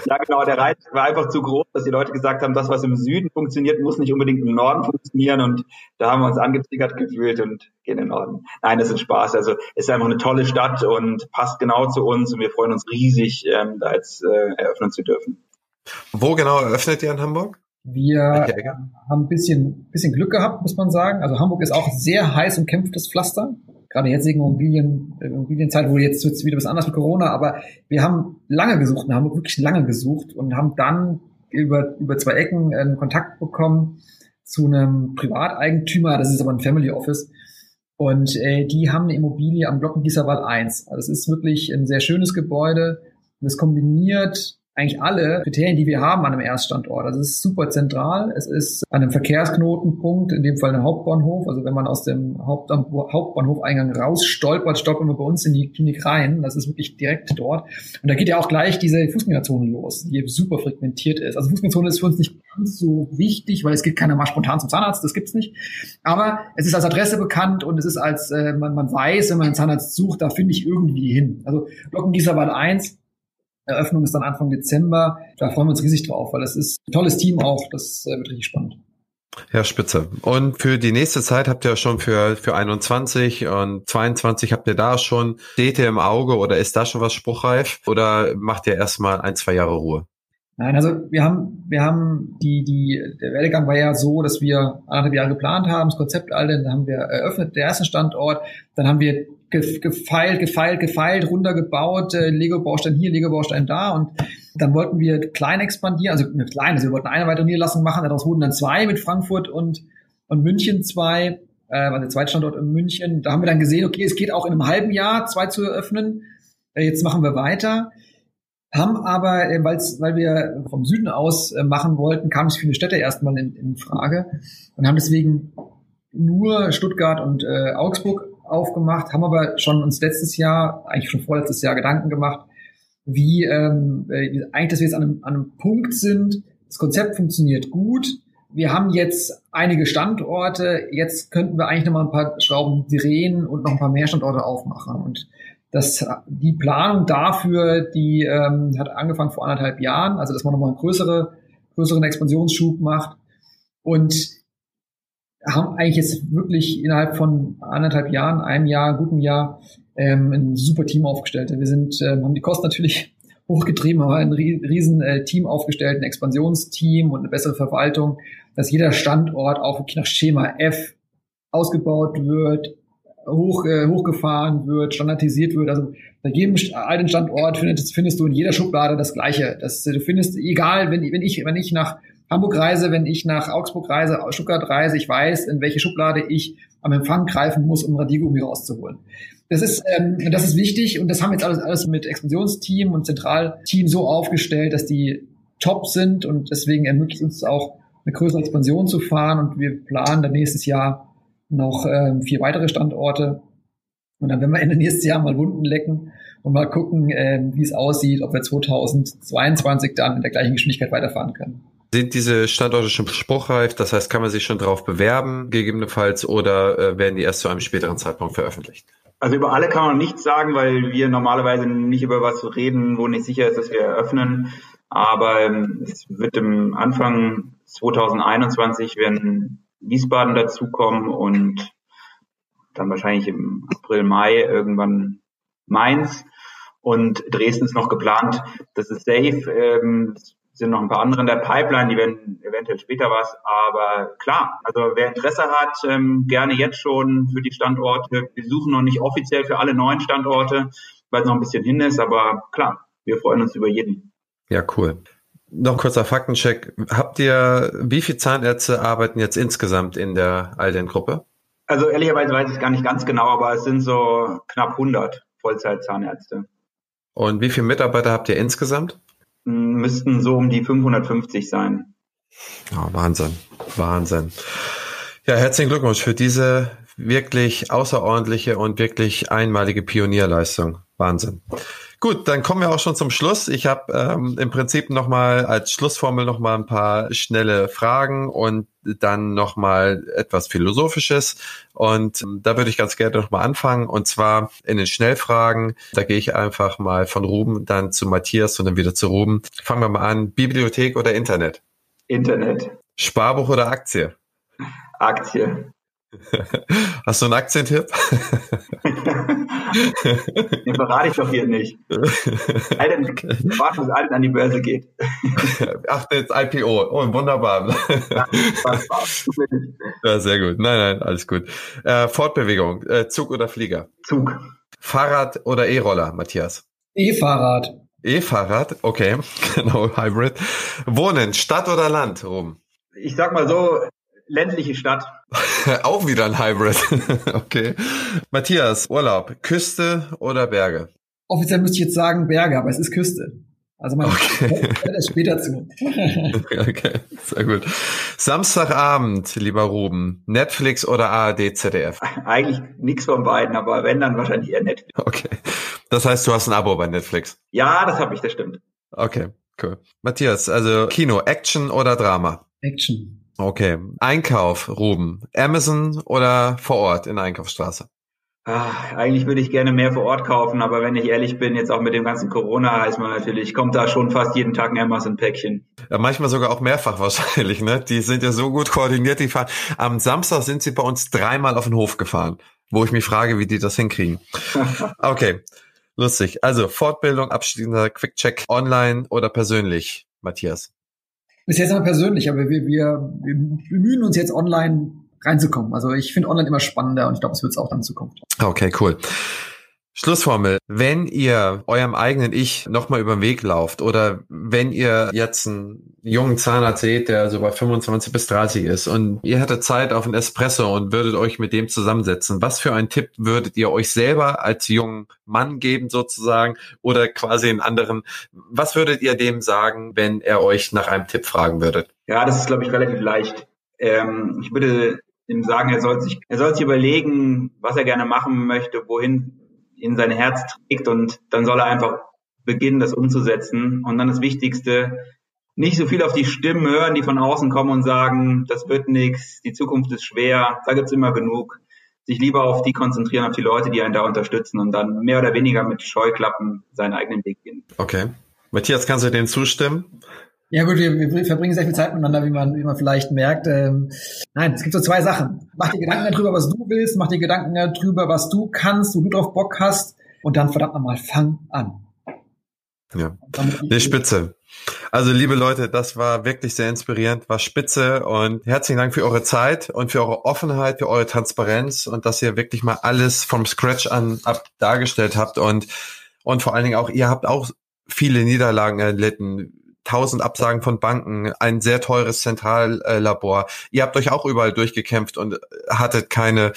Speaker 1: Ja, genau. Der Reiz war einfach zu groß, dass die Leute gesagt haben, das, was im Süden funktioniert, muss nicht unbedingt im Norden funktionieren. Und da haben wir uns angetriggert gefühlt und gehen in den Norden. Nein, das ist Spaß. Also es ist einfach eine tolle Stadt und passt genau zu uns. Und wir freuen uns riesig, ähm, da jetzt äh, eröffnen zu dürfen.
Speaker 2: Wo genau eröffnet ihr in Hamburg?
Speaker 3: Wir haben ein bisschen, bisschen Glück gehabt, muss man sagen. Also Hamburg ist auch sehr heiß umkämpftes Pflaster gerade jetzigen Immobilien, äh, Immobilienzeit, wo jetzt wird wieder was anderes mit Corona, aber wir haben lange gesucht und haben wirklich lange gesucht und haben dann über, über zwei Ecken einen Kontakt bekommen zu einem Privateigentümer, das ist aber ein Family Office. Und äh, die haben eine Immobilie am Glockengießerwald 1. Also es ist wirklich ein sehr schönes Gebäude. Und es kombiniert eigentlich alle Kriterien, die wir haben an einem Erststandort. Also es ist super zentral. Es ist an einem Verkehrsknotenpunkt, in dem Fall ein Hauptbahnhof. Also wenn man aus dem Haupt Hauptbahnhofeingang raus stolpert, stolpern wir bei uns in die Klinik rein. Das ist wirklich direkt dort. Und da geht ja auch gleich diese Fußgängerzone los, die super frequentiert ist. Also Fußgängerzone ist für uns nicht ganz so wichtig, weil es geht keiner mal spontan zum Zahnarzt, das gibt's nicht. Aber es ist als Adresse bekannt und es ist als, äh, man, man weiß, wenn man einen Zahnarzt sucht, da finde ich irgendwie hin. Also Glockengießerwald 1, Eröffnung ist dann Anfang Dezember. Da freuen wir uns riesig drauf, weil das ist ein tolles Team auch. Das äh, wird richtig spannend.
Speaker 2: Ja, spitze. Und für die nächste Zeit habt ihr schon für, für 21 und 22 habt ihr da schon Dete im Auge oder ist da schon was spruchreif? Oder macht ihr erstmal ein, zwei Jahre Ruhe?
Speaker 3: Nein, also wir haben, wir haben die, die, der Werdegang war ja so, dass wir anderthalb Jahre geplant haben, das Konzept all, dann haben wir eröffnet, der erste Standort, dann haben wir gefeilt, gefeilt, gefeilt, runtergebaut, äh, Lego-Baustein hier, Lego-Baustein da und dann wollten wir klein expandieren, also nicht klein, also wir wollten eine weitere Niederlassung machen, daraus wurden dann zwei mit Frankfurt und, und München zwei, äh, war der zweite Standort in München. Da haben wir dann gesehen, okay, es geht auch in einem halben Jahr zwei zu eröffnen. Äh, jetzt machen wir weiter. Haben aber, äh, weil's, weil wir vom Süden aus äh, machen wollten, kamen es viele Städte erstmal in, in Frage und haben deswegen nur Stuttgart und äh, Augsburg aufgemacht, haben aber schon uns letztes Jahr, eigentlich schon vorletztes Jahr Gedanken gemacht, wie ähm, äh, eigentlich, dass wir jetzt an einem, an einem Punkt sind, das Konzept funktioniert gut. Wir haben jetzt einige Standorte. Jetzt könnten wir eigentlich noch mal ein paar Schrauben drehen und noch ein paar mehr Standorte aufmachen. Und das, die Planung dafür, die ähm, hat angefangen vor anderthalb Jahren, also dass man nochmal einen größere, größeren Expansionsschub macht. Und haben eigentlich jetzt wirklich innerhalb von anderthalb Jahren, einem Jahr, guten Jahr, ähm, ein super Team aufgestellt. Wir sind, ähm, haben die Kosten natürlich hochgetrieben, haben ein riesen äh, Team aufgestellt, ein Expansionsteam und eine bessere Verwaltung, dass jeder Standort auch wirklich nach Schema F ausgebaut wird, hoch, äh, hochgefahren wird, standardisiert wird. Also bei jedem alten Standort findest, findest du in jeder Schublade das Gleiche. Das, du findest, egal, wenn, wenn ich, wenn ich nach Hamburg reise, wenn ich nach Augsburg reise, Stuttgart reise, ich weiß, in welche Schublade ich am Empfang greifen muss, um Radiergummi rauszuholen. Das ist, ähm, das ist wichtig und das haben jetzt alles, alles mit Expansionsteam und Zentralteam so aufgestellt, dass die top sind und deswegen ermöglicht uns auch eine größere Expansion zu fahren und wir planen dann nächstes Jahr noch ähm, vier weitere Standorte und dann werden wir Ende nächstes Jahr mal Wunden lecken und mal gucken, ähm, wie es aussieht, ob wir 2022 dann in der gleichen Geschwindigkeit weiterfahren können.
Speaker 2: Sind diese Standorte schon spruchreif? Das heißt, kann man sich schon darauf bewerben, gegebenenfalls, oder äh, werden die erst zu einem späteren Zeitpunkt veröffentlicht?
Speaker 1: Also über alle kann man nichts sagen, weil wir normalerweise nicht über was reden, wo nicht sicher ist, dass wir eröffnen. Aber ähm, es wird im Anfang 2021 werden Wiesbaden dazukommen und dann wahrscheinlich im April, Mai irgendwann Mainz. Und Dresden ist noch geplant. Das ist safe. Ähm, sind noch ein paar andere in der Pipeline, die werden eventuell später was. Aber klar, also wer Interesse hat, ähm, gerne jetzt schon für die Standorte. Wir suchen noch nicht offiziell für alle neuen Standorte, weil es noch ein bisschen hin ist. Aber klar, wir freuen uns über jeden.
Speaker 2: Ja, cool. Noch ein kurzer Faktencheck. Habt ihr, wie viele Zahnärzte arbeiten jetzt insgesamt in der Alden-Gruppe?
Speaker 1: Also ehrlicherweise weiß ich gar nicht ganz genau, aber es sind so knapp 100 Vollzeitzahnärzte.
Speaker 2: Und wie viele Mitarbeiter habt ihr insgesamt?
Speaker 1: Müssten so um die 550 sein.
Speaker 2: Oh, Wahnsinn, Wahnsinn. Ja, herzlichen Glückwunsch für diese wirklich außerordentliche und wirklich einmalige Pionierleistung. Wahnsinn. Gut, dann kommen wir auch schon zum Schluss. Ich habe ähm, im Prinzip nochmal als Schlussformel nochmal ein paar schnelle Fragen und dann nochmal etwas Philosophisches. Und ähm, da würde ich ganz gerne nochmal anfangen. Und zwar in den Schnellfragen. Da gehe ich einfach mal von Ruben dann zu Matthias und dann wieder zu Ruben. Fangen wir mal an. Bibliothek oder Internet?
Speaker 1: Internet.
Speaker 2: Sparbuch oder Aktie?
Speaker 1: Aktie.
Speaker 2: Hast du einen Aktientipp?
Speaker 1: Den verrate ich doch hier nicht. Alten, okay. warten, bis Alten an die Börse geht.
Speaker 2: Ach, jetzt IPO. Oh, wunderbar. ja, sehr gut. Nein, nein, alles gut. Äh, Fortbewegung, äh, Zug oder Flieger?
Speaker 1: Zug.
Speaker 2: Fahrrad oder E-Roller, Matthias?
Speaker 3: E-Fahrrad.
Speaker 2: E-Fahrrad, okay, genau, Hybrid. Wohnen, Stadt oder Land, Rum?
Speaker 1: Ich sag mal so, ländliche Stadt.
Speaker 2: Auch wieder ein Hybrid. okay. Matthias, Urlaub, Küste oder Berge?
Speaker 3: Offiziell müsste ich jetzt sagen Berge, aber es ist Küste. Also man okay. das später zu.
Speaker 2: okay, sehr gut. Samstagabend, lieber Ruben, Netflix oder ARD, ZDF?
Speaker 1: Eigentlich nichts von beiden, aber wenn, dann wahrscheinlich eher Netflix.
Speaker 2: Okay. Das heißt, du hast ein Abo bei Netflix?
Speaker 1: Ja, das habe ich, das stimmt.
Speaker 2: Okay, cool. Matthias, also Kino, Action oder Drama?
Speaker 3: Action.
Speaker 2: Okay. Einkauf, Ruben. Amazon oder vor Ort in der Einkaufsstraße?
Speaker 1: Ach, eigentlich würde ich gerne mehr vor Ort kaufen, aber wenn ich ehrlich bin, jetzt auch mit dem ganzen Corona, heißt man natürlich, kommt da schon fast jeden Tag ein Amazon-Päckchen.
Speaker 2: Ja, manchmal sogar auch mehrfach wahrscheinlich, ne? Die sind ja so gut koordiniert, die fahren. Am Samstag sind sie bei uns dreimal auf den Hof gefahren, wo ich mich frage, wie die das hinkriegen. okay. Lustig. Also Fortbildung, abschließender Quick-Check, online oder persönlich, Matthias?
Speaker 3: Bis jetzt immer persönlich, aber wir, wir, wir bemühen uns jetzt online reinzukommen. Also ich finde online immer spannender und ich glaube, es wird es auch dann in Zukunft.
Speaker 2: Okay, cool. Schlussformel. Wenn ihr eurem eigenen Ich nochmal über den Weg lauft oder wenn ihr jetzt einen jungen Zahnarzt seht, der so bei 25 bis 30 ist und ihr hättet Zeit auf ein Espresso und würdet euch mit dem zusammensetzen, was für einen Tipp würdet ihr euch selber als jungen Mann geben sozusagen oder quasi einen anderen? Was würdet ihr dem sagen, wenn er euch nach einem Tipp fragen würde?
Speaker 1: Ja, das ist, glaube ich, relativ leicht. Ähm, ich würde ihm sagen, er soll sich, er soll sich überlegen, was er gerne machen möchte, wohin in sein Herz trägt und dann soll er einfach beginnen, das umzusetzen. Und dann das Wichtigste, nicht so viel auf die Stimmen hören, die von außen kommen und sagen, das wird nichts, die Zukunft ist schwer, da gibt's immer genug. Sich lieber auf die konzentrieren, auf die Leute, die einen da unterstützen und dann mehr oder weniger mit Scheuklappen seinen eigenen Weg gehen.
Speaker 2: Okay. Matthias, kannst du denen zustimmen?
Speaker 3: Ja gut, wir, wir verbringen sehr viel Zeit miteinander, wie man, wie man vielleicht merkt. Ähm, nein, es gibt so zwei Sachen. Mach dir Gedanken darüber, was du willst, mach dir Gedanken darüber, was du kannst, wo du drauf Bock hast und dann verdammt nochmal, fang an.
Speaker 2: Ja, die Spitze. Also liebe Leute, das war wirklich sehr inspirierend, war spitze und herzlichen Dank für eure Zeit und für eure Offenheit, für eure Transparenz und dass ihr wirklich mal alles vom Scratch an ab dargestellt habt und und vor allen Dingen auch ihr habt auch viele Niederlagen erlitten, tausend Absagen von Banken, ein sehr teures Zentrallabor. Ihr habt euch auch überall durchgekämpft und hattet keine,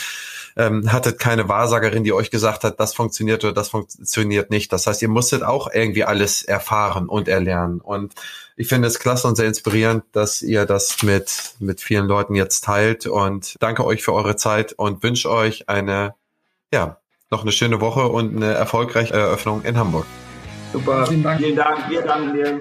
Speaker 2: ähm, hattet keine Wahrsagerin, die euch gesagt hat, das funktioniert oder das funktioniert nicht. Das heißt, ihr musstet auch irgendwie alles erfahren und erlernen. Und ich finde es klasse und sehr inspirierend, dass ihr das mit, mit vielen Leuten jetzt teilt und danke euch für eure Zeit und wünsche euch eine, ja, noch eine schöne Woche und eine erfolgreiche Eröffnung in Hamburg.
Speaker 1: Super. Vielen Dank. Vielen Dank. Wir danken dir.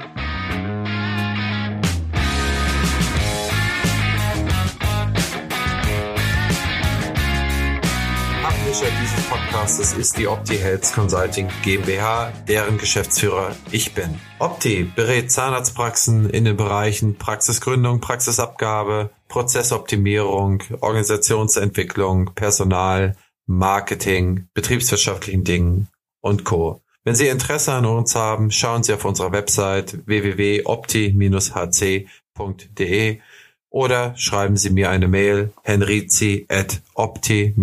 Speaker 2: Publisher dieses Podcasts ist die Opti Health Consulting GmbH, deren Geschäftsführer ich bin. Opti berät Zahnarztpraxen in den Bereichen Praxisgründung, Praxisabgabe, Prozessoptimierung, Organisationsentwicklung, Personal, Marketing, betriebswirtschaftlichen Dingen und Co. Wenn Sie Interesse an uns haben, schauen Sie auf unserer Website www.opti-hc.de oder schreiben Sie mir eine Mail henrizi at opti-hc.de.